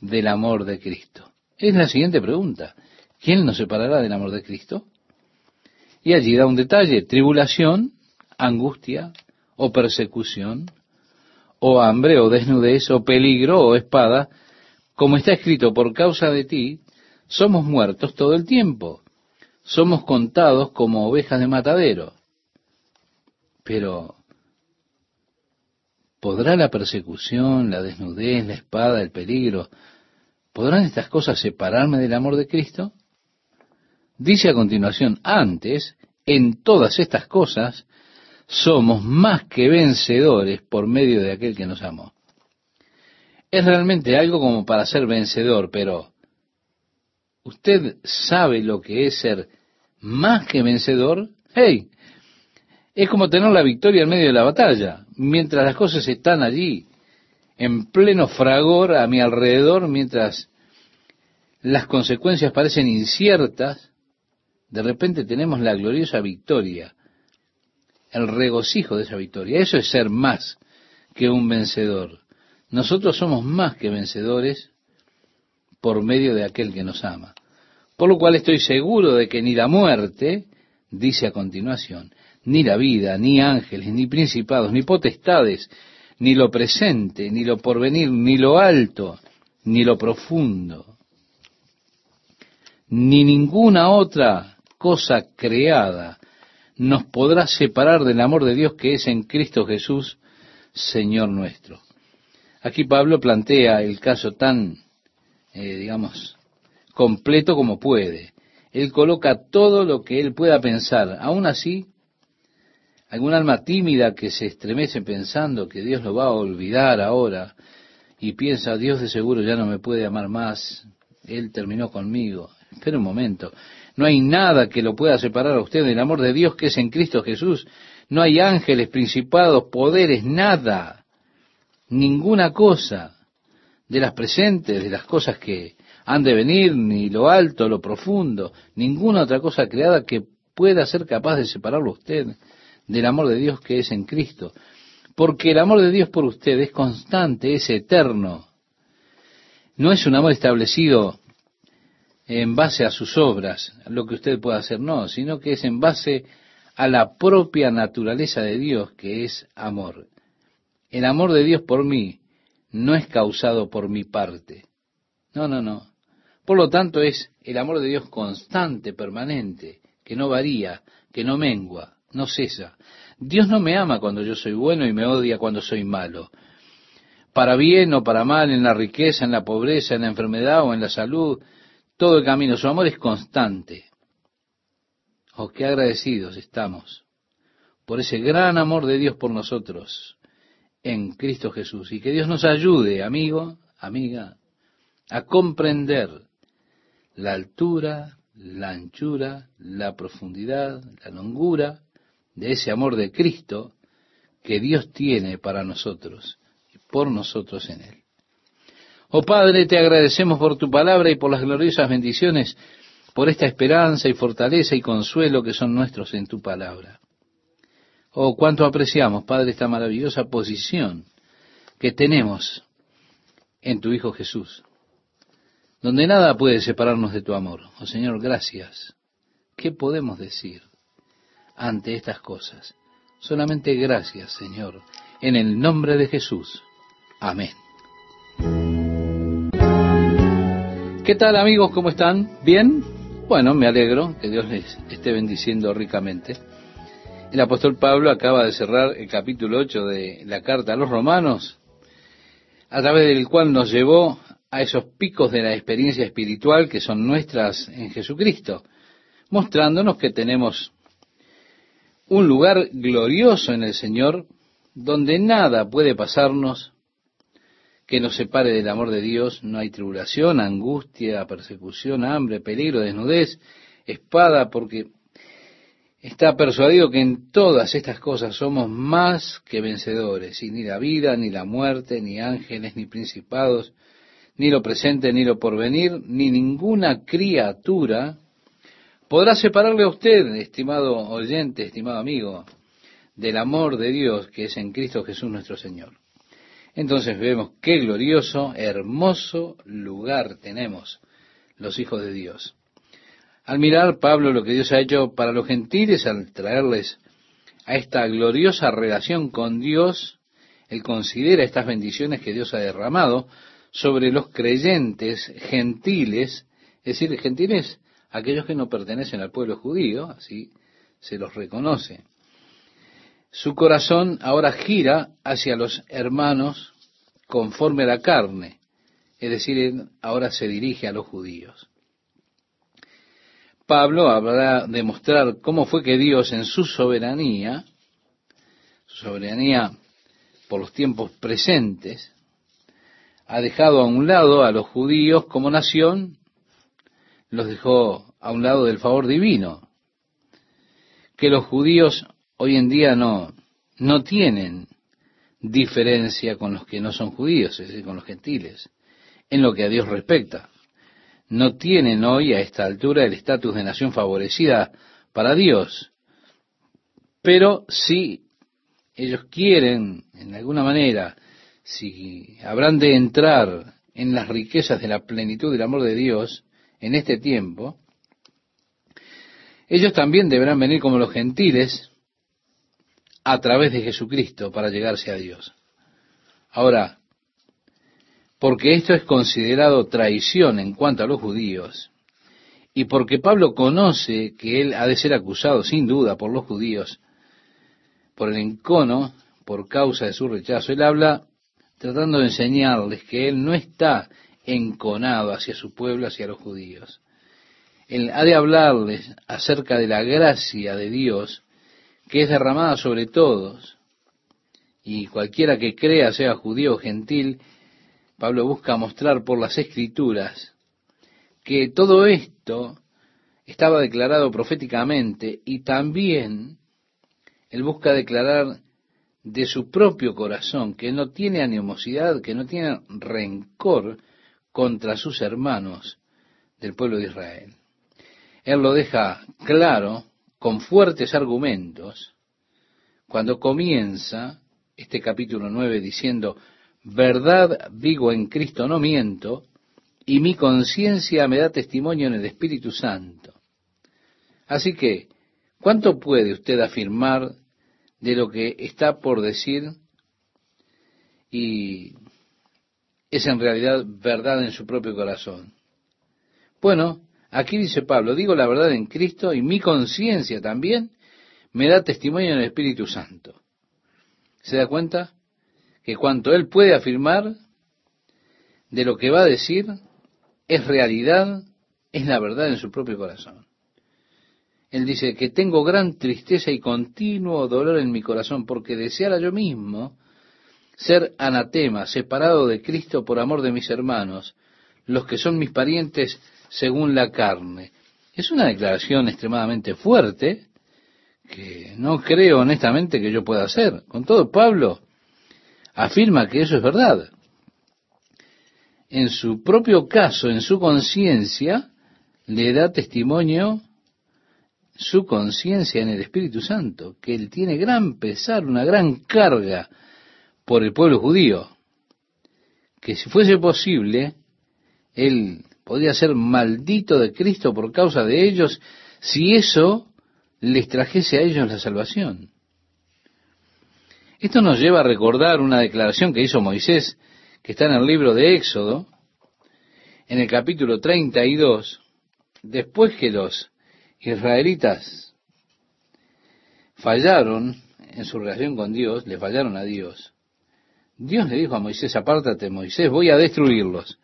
del amor de Cristo? Es la siguiente pregunta. ¿Quién nos separará del amor de Cristo? Y allí da un detalle, tribulación, angustia o persecución, o hambre o desnudez o peligro o espada, como está escrito, por causa de ti, somos muertos todo el tiempo somos contados como ovejas de matadero. Pero, ¿podrá la persecución, la desnudez, la espada, el peligro, ¿podrán estas cosas separarme del amor de Cristo? Dice a continuación, antes, en todas estas cosas, somos más que vencedores por medio de aquel que nos amó. Es realmente algo como para ser vencedor, pero ¿Usted sabe lo que es ser más que vencedor? ¡Hey! Es como tener la victoria en medio de la batalla, mientras las cosas están allí, en pleno fragor a mi alrededor, mientras las consecuencias parecen inciertas, de repente tenemos la gloriosa victoria, el regocijo de esa victoria. Eso es ser más que un vencedor. Nosotros somos más que vencedores por medio de aquel que nos ama. Por lo cual estoy seguro de que ni la muerte, dice a continuación, ni la vida, ni ángeles, ni principados, ni potestades, ni lo presente, ni lo porvenir, ni lo alto, ni lo profundo, ni ninguna otra cosa creada nos podrá separar del amor de Dios que es en Cristo Jesús, Señor nuestro. Aquí Pablo plantea el caso tan eh, digamos, completo como puede. Él coloca todo lo que él pueda pensar. Aún así, algún alma tímida que se estremece pensando que Dios lo va a olvidar ahora y piensa, Dios de seguro ya no me puede amar más, Él terminó conmigo. Espera un momento, no hay nada que lo pueda separar a usted del amor de Dios que es en Cristo Jesús. No hay ángeles, principados, poderes, nada, ninguna cosa de las presentes, de las cosas que han de venir, ni lo alto, lo profundo, ninguna otra cosa creada que pueda ser capaz de separarlo usted del amor de Dios que es en Cristo. Porque el amor de Dios por usted es constante, es eterno. No es un amor establecido en base a sus obras, lo que usted pueda hacer, no, sino que es en base a la propia naturaleza de Dios, que es amor. El amor de Dios por mí no es causado por mi parte. No, no, no. Por lo tanto, es el amor de Dios constante, permanente, que no varía, que no mengua, no cesa. Dios no me ama cuando yo soy bueno y me odia cuando soy malo. Para bien o para mal, en la riqueza, en la pobreza, en la enfermedad o en la salud, todo el camino. Su amor es constante. Oh, qué agradecidos estamos por ese gran amor de Dios por nosotros en Cristo Jesús. Y que Dios nos ayude, amigo, amiga, a comprender la altura, la anchura, la profundidad, la longura de ese amor de Cristo que Dios tiene para nosotros y por nosotros en Él. Oh Padre, te agradecemos por tu palabra y por las gloriosas bendiciones, por esta esperanza y fortaleza y consuelo que son nuestros en tu palabra. Oh, cuánto apreciamos, Padre, esta maravillosa posición que tenemos en tu Hijo Jesús donde nada puede separarnos de tu amor. Oh Señor, gracias. ¿Qué podemos decir ante estas cosas? Solamente gracias, Señor, en el nombre de Jesús. Amén. ¿Qué tal amigos? ¿Cómo están? ¿Bien? Bueno, me alegro que Dios les esté bendiciendo ricamente. El apóstol Pablo acaba de cerrar el capítulo 8 de la carta a los romanos, a través del cual nos llevó a esos picos de la experiencia espiritual que son nuestras en Jesucristo, mostrándonos que tenemos un lugar glorioso en el Señor donde nada puede pasarnos que nos separe del amor de Dios. No hay tribulación, angustia, persecución, hambre, peligro, desnudez, espada, porque está persuadido que en todas estas cosas somos más que vencedores, y ni la vida, ni la muerte, ni ángeles, ni principados, ni lo presente, ni lo porvenir, ni ninguna criatura podrá separarle a usted, estimado oyente, estimado amigo, del amor de Dios que es en Cristo Jesús nuestro Señor. Entonces vemos qué glorioso, hermoso lugar tenemos los hijos de Dios. Al mirar Pablo lo que Dios ha hecho para los gentiles, al traerles a esta gloriosa relación con Dios, él considera estas bendiciones que Dios ha derramado sobre los creyentes gentiles, es decir, gentiles aquellos que no pertenecen al pueblo judío, así se los reconoce. Su corazón ahora gira hacia los hermanos conforme a la carne, es decir, ahora se dirige a los judíos. Pablo hablará de mostrar cómo fue que Dios en su soberanía, su soberanía por los tiempos presentes, ha dejado a un lado a los judíos como nación, los dejó a un lado del favor divino, que los judíos hoy en día no, no tienen diferencia con los que no son judíos, es decir, con los gentiles, en lo que a Dios respecta. No tienen hoy a esta altura el estatus de nación favorecida para Dios, pero si ellos quieren, en alguna manera, si habrán de entrar en las riquezas de la plenitud del amor de Dios en este tiempo, ellos también deberán venir como los gentiles a través de Jesucristo para llegarse a Dios. Ahora, porque esto es considerado traición en cuanto a los judíos, y porque Pablo conoce que él ha de ser acusado sin duda por los judíos, por el encono, por causa de su rechazo, él habla tratando de enseñarles que Él no está enconado hacia su pueblo, hacia los judíos. Él ha de hablarles acerca de la gracia de Dios que es derramada sobre todos. Y cualquiera que crea, sea judío o gentil, Pablo busca mostrar por las escrituras que todo esto estaba declarado proféticamente y también él busca declarar de su propio corazón, que no tiene animosidad, que no tiene rencor contra sus hermanos del pueblo de Israel. Él lo deja claro con fuertes argumentos, cuando comienza este capítulo 9 diciendo, verdad digo en Cristo, no miento, y mi conciencia me da testimonio en el Espíritu Santo. Así que, ¿cuánto puede usted afirmar de lo que está por decir y es en realidad verdad en su propio corazón? Bueno, aquí dice Pablo, digo la verdad en Cristo y mi conciencia también me da testimonio en el Espíritu Santo. ¿Se da cuenta? Que cuanto él puede afirmar de lo que va a decir es realidad, es la verdad en su propio corazón. Él dice que tengo gran tristeza y continuo dolor en mi corazón porque deseara yo mismo ser anatema, separado de Cristo por amor de mis hermanos, los que son mis parientes según la carne. Es una declaración extremadamente fuerte que no creo honestamente que yo pueda hacer. Con todo, Pablo afirma que eso es verdad. En su propio caso, en su conciencia, le da testimonio su conciencia en el Espíritu Santo, que él tiene gran pesar, una gran carga por el pueblo judío, que si fuese posible, él podría ser maldito de Cristo por causa de ellos, si eso les trajese a ellos la salvación. Esto nos lleva a recordar una declaración que hizo Moisés, que está en el libro de Éxodo, en el capítulo 32, después que los israelitas fallaron en su relación con Dios, le fallaron a Dios. Dios le dijo a Moisés, apártate Moisés, voy a destruirlos.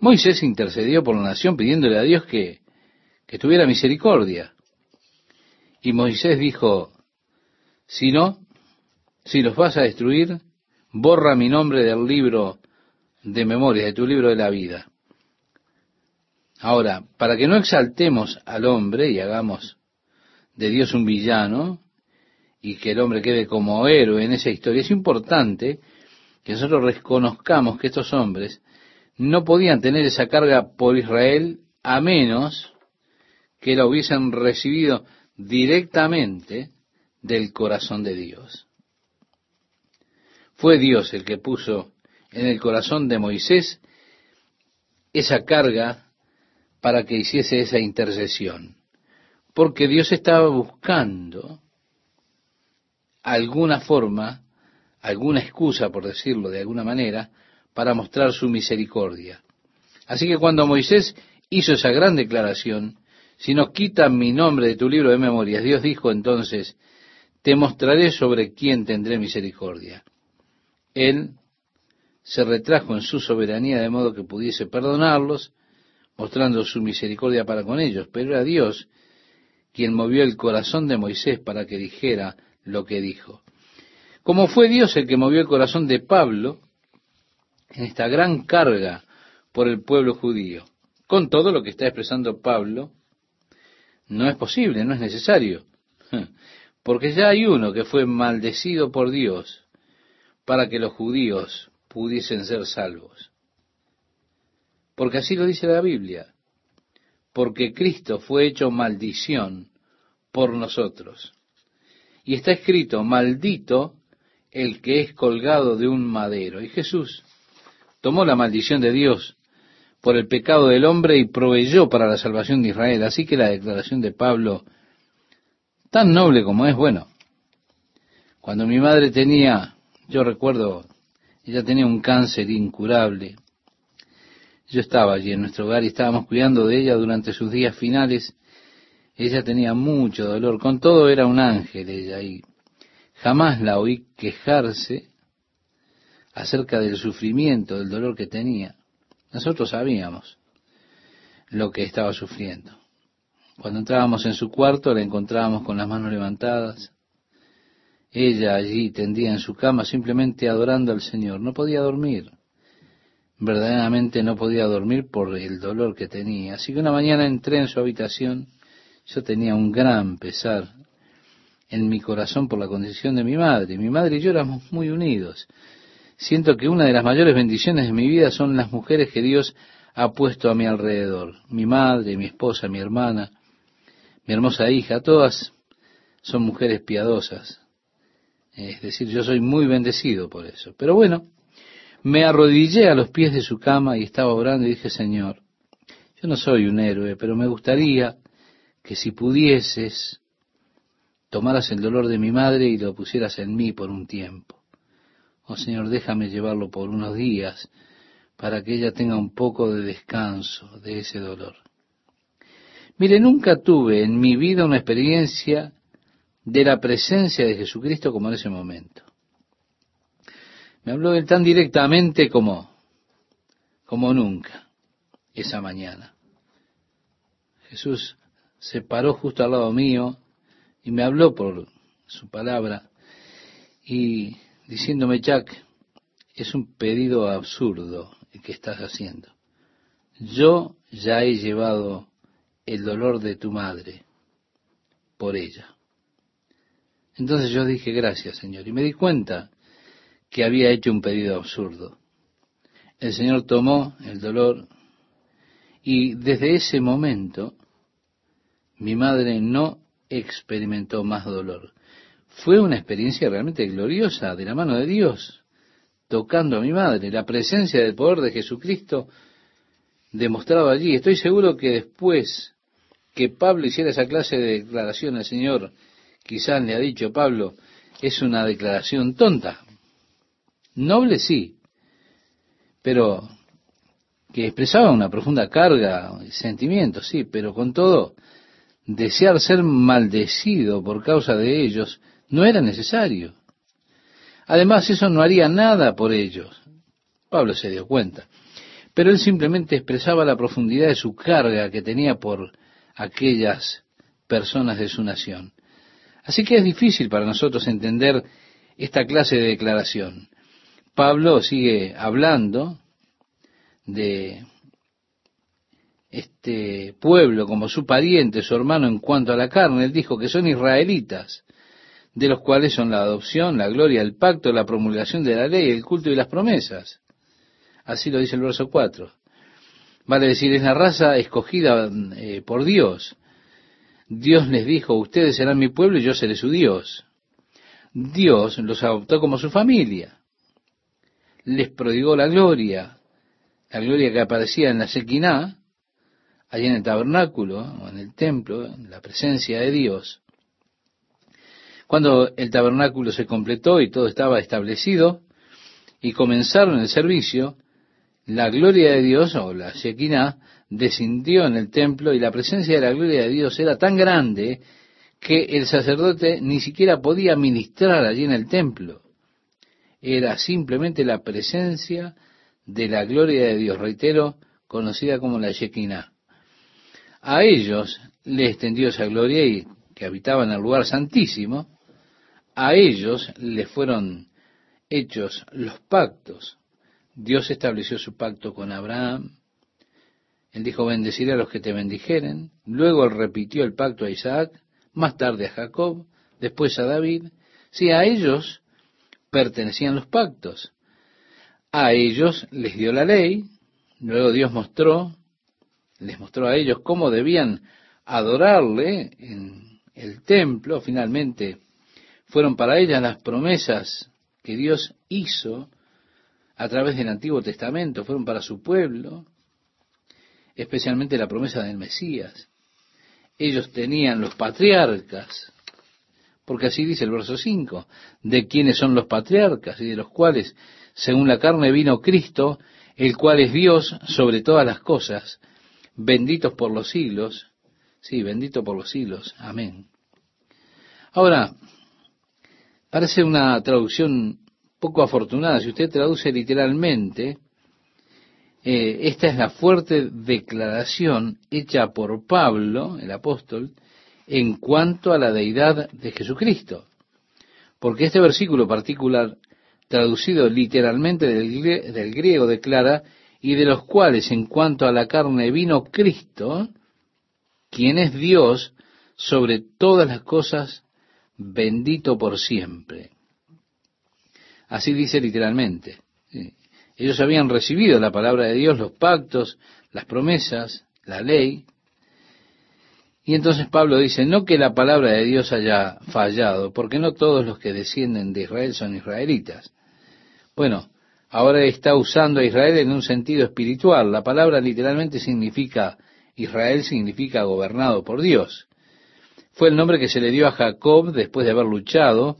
Moisés intercedió por la nación pidiéndole a Dios que, que tuviera misericordia. Y Moisés dijo, si no, si los vas a destruir, borra mi nombre del libro de memoria, de tu libro de la vida. Ahora, para que no exaltemos al hombre y hagamos de Dios un villano y que el hombre quede como héroe en esa historia, es importante que nosotros reconozcamos que estos hombres no podían tener esa carga por Israel a menos que la hubiesen recibido directamente del corazón de Dios. Fue Dios el que puso en el corazón de Moisés esa carga para que hiciese esa intercesión. Porque Dios estaba buscando alguna forma, alguna excusa, por decirlo de alguna manera, para mostrar su misericordia. Así que cuando Moisés hizo esa gran declaración, si no quitan mi nombre de tu libro de memorias, Dios dijo entonces, te mostraré sobre quién tendré misericordia. Él se retrajo en su soberanía de modo que pudiese perdonarlos mostrando su misericordia para con ellos, pero era Dios quien movió el corazón de Moisés para que dijera lo que dijo. Como fue Dios el que movió el corazón de Pablo en esta gran carga por el pueblo judío. Con todo lo que está expresando Pablo, no es posible, no es necesario, porque ya hay uno que fue maldecido por Dios para que los judíos pudiesen ser salvos. Porque así lo dice la Biblia. Porque Cristo fue hecho maldición por nosotros. Y está escrito, maldito el que es colgado de un madero. Y Jesús tomó la maldición de Dios por el pecado del hombre y proveyó para la salvación de Israel. Así que la declaración de Pablo, tan noble como es, bueno, cuando mi madre tenía, yo recuerdo, ella tenía un cáncer incurable, yo estaba allí en nuestro hogar y estábamos cuidando de ella durante sus días finales. Ella tenía mucho dolor, con todo era un ángel ella y jamás la oí quejarse acerca del sufrimiento, del dolor que tenía. Nosotros sabíamos lo que estaba sufriendo. Cuando entrábamos en su cuarto la encontrábamos con las manos levantadas, ella allí tendía en su cama simplemente adorando al Señor. No podía dormir verdaderamente no podía dormir por el dolor que tenía. Así que una mañana entré en su habitación, yo tenía un gran pesar en mi corazón por la condición de mi madre. Mi madre y yo éramos muy unidos. Siento que una de las mayores bendiciones de mi vida son las mujeres que Dios ha puesto a mi alrededor. Mi madre, mi esposa, mi hermana, mi hermosa hija, todas son mujeres piadosas, Es decir, yo soy muy bendecido por eso. Pero bueno, me arrodillé a los pies de su cama y estaba orando y dije, Señor, yo no soy un héroe, pero me gustaría que si pudieses, tomaras el dolor de mi madre y lo pusieras en mí por un tiempo. Oh Señor, déjame llevarlo por unos días para que ella tenga un poco de descanso de ese dolor. Mire, nunca tuve en mi vida una experiencia de la presencia de Jesucristo como en ese momento. Me habló él tan directamente como, como nunca esa mañana. Jesús se paró justo al lado mío y me habló por su palabra y diciéndome, Jack, es un pedido absurdo el que estás haciendo. Yo ya he llevado el dolor de tu madre por ella. Entonces yo dije, gracias Señor, y me di cuenta que había hecho un pedido absurdo. El Señor tomó el dolor y desde ese momento mi madre no experimentó más dolor. Fue una experiencia realmente gloriosa de la mano de Dios, tocando a mi madre. La presencia del poder de Jesucristo demostrado allí. Estoy seguro que después que Pablo hiciera esa clase de declaración al Señor, quizás le ha dicho Pablo, es una declaración tonta. Noble sí, pero que expresaba una profunda carga, sentimientos, sí, pero con todo, desear ser maldecido por causa de ellos no era necesario. Además, eso no haría nada por ellos. Pablo se dio cuenta. Pero él simplemente expresaba la profundidad de su carga que tenía por aquellas personas de su nación. Así que es difícil para nosotros entender esta clase de declaración. Pablo sigue hablando de este pueblo como su pariente, su hermano en cuanto a la carne. Él dijo que son israelitas, de los cuales son la adopción, la gloria, el pacto, la promulgación de la ley, el culto y las promesas. Así lo dice el verso 4. Vale decir, es la raza escogida eh, por Dios. Dios les dijo, ustedes serán mi pueblo y yo seré su Dios. Dios los adoptó como su familia. Les prodigó la gloria, la gloria que aparecía en la Sequiná, allí en el tabernáculo o en el templo, en la presencia de Dios. Cuando el tabernáculo se completó y todo estaba establecido y comenzaron el servicio, la gloria de Dios o la Shekinah descendió en el templo y la presencia de la gloria de Dios era tan grande que el sacerdote ni siquiera podía ministrar allí en el templo. Era simplemente la presencia de la gloria de Dios, reitero, conocida como la Shekinah. A ellos le extendió esa gloria y que habitaban en el lugar santísimo, a ellos le fueron hechos los pactos. Dios estableció su pacto con Abraham. Él dijo, bendeciré a los que te bendijeren. Luego repitió el pacto a Isaac, más tarde a Jacob, después a David. Sí, a ellos pertenecían los pactos. A ellos les dio la ley. Luego Dios mostró les mostró a ellos cómo debían adorarle en el templo. Finalmente fueron para ellas las promesas que Dios hizo a través del Antiguo Testamento, fueron para su pueblo, especialmente la promesa del Mesías. Ellos tenían los patriarcas, porque así dice el verso 5, de quienes son los patriarcas y de los cuales, según la carne, vino Cristo, el cual es Dios sobre todas las cosas, benditos por los siglos. Sí, bendito por los siglos. Amén. Ahora, parece una traducción poco afortunada. Si usted traduce literalmente, eh, esta es la fuerte declaración hecha por Pablo, el apóstol, en cuanto a la deidad de Jesucristo. Porque este versículo particular, traducido literalmente del, del griego, declara y de los cuales en cuanto a la carne vino Cristo, quien es Dios sobre todas las cosas, bendito por siempre. Así dice literalmente. Ellos habían recibido la palabra de Dios, los pactos, las promesas, la ley, Y entonces Pablo dice, no que la palabra de Dios haya fallado, porque no todos los que descienden de Israel son israelitas. Bueno, ahora está usando a Israel en un sentido espiritual. La palabra literalmente significa, Israel significa gobernado por Dios. Fue el nombre que se le dio a Jacob después de haber luchado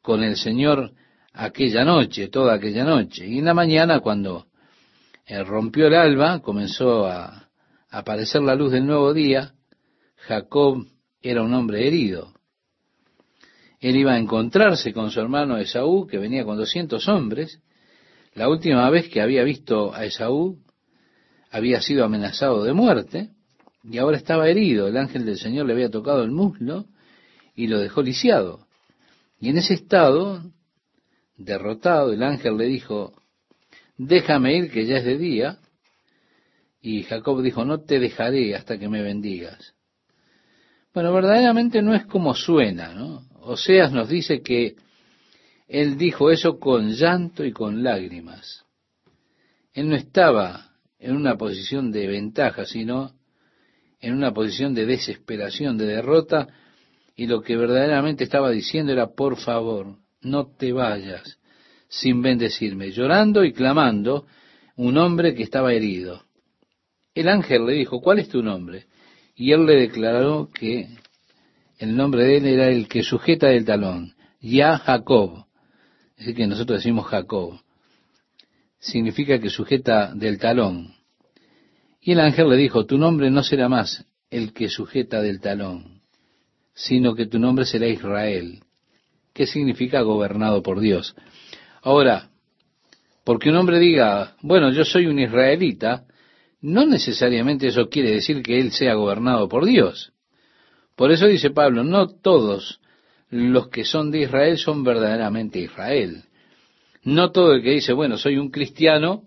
con el Señor aquella noche, toda aquella noche. Y en la mañana, cuando eh, rompió el alba, comenzó a aparecer la luz del nuevo día, Jacob era un hombre herido. Él iba a encontrarse con su hermano Esaú, que venía con doscientos hombres. La última vez que había visto a Esaú, había sido amenazado de muerte, y ahora estaba herido. El ángel del Señor le había tocado el muslo y lo dejó lisiado. Y en ese estado, derrotado, el ángel le dijo, déjame ir que ya es de día. Y Jacob dijo, no te dejaré hasta que me bendigas. Bueno, verdaderamente no es como suena, ¿no? Oseas nos dice que él dijo eso con llanto y con lágrimas. Él no estaba en una posición de ventaja, sino en una posición de desesperación, de derrota, y lo que verdaderamente estaba diciendo era, por favor, no te vayas sin bendecirme, llorando y clamando un hombre que estaba herido. El ángel le dijo, ¿cuál es tu nombre? y él le declaró que el nombre de él era el que sujeta del talón, ya Jacob. Así que nosotros decimos Jacob. Significa que sujeta del talón. Y el ángel le dijo, tu nombre no será más el que sujeta del talón, sino que tu nombre será Israel, que significa gobernado por Dios. Ahora, porque un hombre diga, bueno, yo soy un israelita, no necesariamente eso quiere decir que él sea gobernado por Dios. Por eso dice Pablo, no todos los que son de Israel son verdaderamente Israel. No todo el que dice, bueno, soy un cristiano,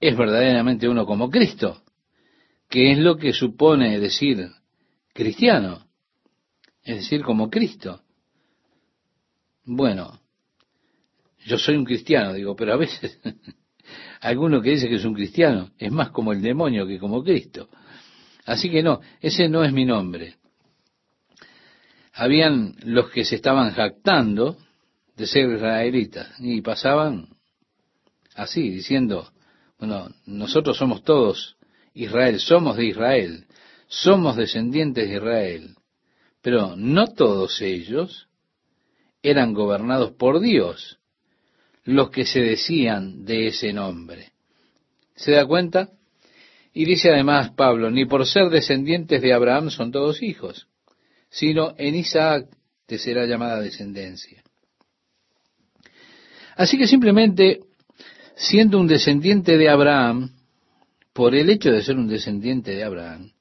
es verdaderamente uno como Cristo, que es lo que supone decir cristiano, es decir, como Cristo. Bueno, yo soy un cristiano, digo, pero a veces alguno que dice que es un cristiano es más como el demonio que como Cristo. Así que no, ese no es mi nombre. Habían los que se estaban jactando de ser israelitas y pasaban así, diciendo, bueno, nosotros somos todos Israel, somos de Israel, somos descendientes de Israel, pero no todos ellos eran gobernados por Dios los que se decían de ese nombre. ¿Se da cuenta? Y dice además Pablo, ni por ser descendientes de Abraham son todos hijos, sino en Isaac te será llamada descendencia. Así que simplemente, siendo un descendiente de Abraham, por el hecho de ser un descendiente de Abraham,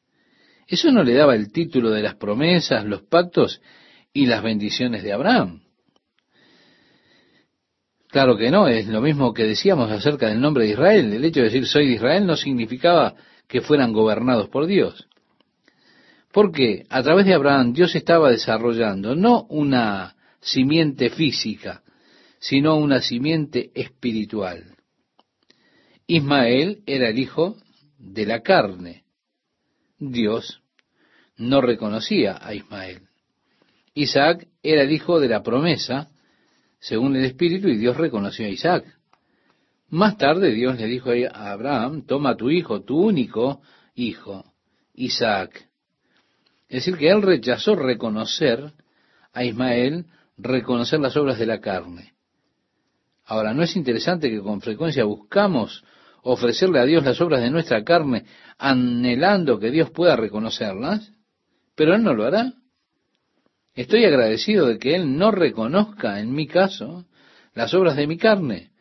eso no le daba el título de las promesas, los pactos y las bendiciones de Abraham. Claro que no, es lo mismo que decíamos acerca del nombre de Israel. El hecho de decir soy de Israel no significaba que fueran gobernados por Dios. Porque a través de Abraham Dios estaba desarrollando no una simiente física, sino una simiente espiritual. Ismael era el hijo de la carne. Dios no reconocía a Ismael. Isaac era el hijo de la promesa, según el Espíritu, y Dios reconoció a Isaac. Más tarde Dios le dijo a Abraham, toma tu hijo, tu único hijo, Isaac. Es decir, que él rechazó reconocer a Ismael, reconocer las obras de la carne. Ahora, ¿no es interesante que con frecuencia buscamos ofrecerle a Dios las obras de nuestra carne, anhelando que Dios pueda reconocerlas? Pero Él no lo hará. Estoy agradecido de que Él no reconozca en mi caso las obras de mi carne,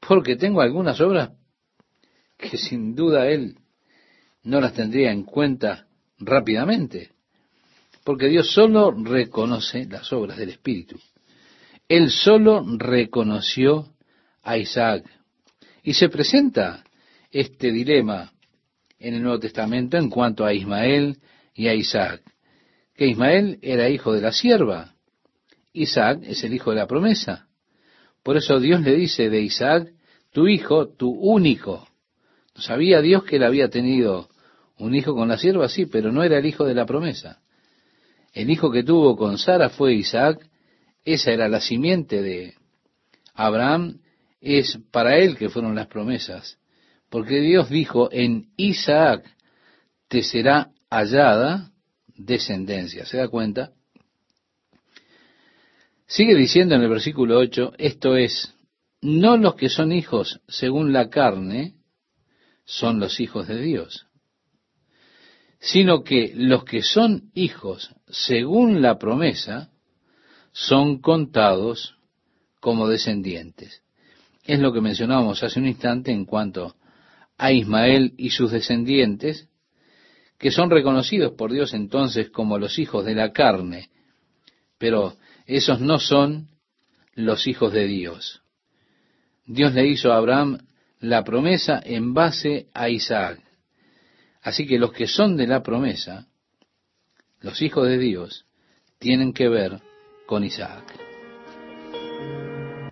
porque tengo algunas obras que sin duda Él no las tendría en cuenta rápidamente, porque Dios solo reconoce las obras del Espíritu. Él solo reconoció a Isaac. Y se presenta este dilema en el Nuevo Testamento en cuanto a Ismael y a Isaac que Ismael era hijo de la sierva. Isaac es el hijo de la promesa. Por eso Dios le dice de Isaac, tu hijo, tu único. ¿Sabía Dios que él había tenido Un hijo con la sierva, sí, pero no era el hijo de la promesa. El hijo que tuvo con Sara fue Isaac, esa era la simiente de Abraham, es para él que fueron las promesas, porque Dios dijo, en Isaac te será hallada descendencia. ¿Se da cuenta? Sigue diciendo en el versículo 8, esto es, no los que son hijos según la carne son los hijos de Dios, sino que los que son hijos según la promesa son contados como descendientes. Es lo que mencionábamos hace un instante en cuanto a Ismael y sus descendientes, que son reconocidos por Dios entonces como los hijos de la carne, pero esos no son los hijos de Dios. Dios le hizo a Abraham la promesa en base a Isaac. Así que los que son de la promesa, los hijos de Dios, tienen que ver con Isaac.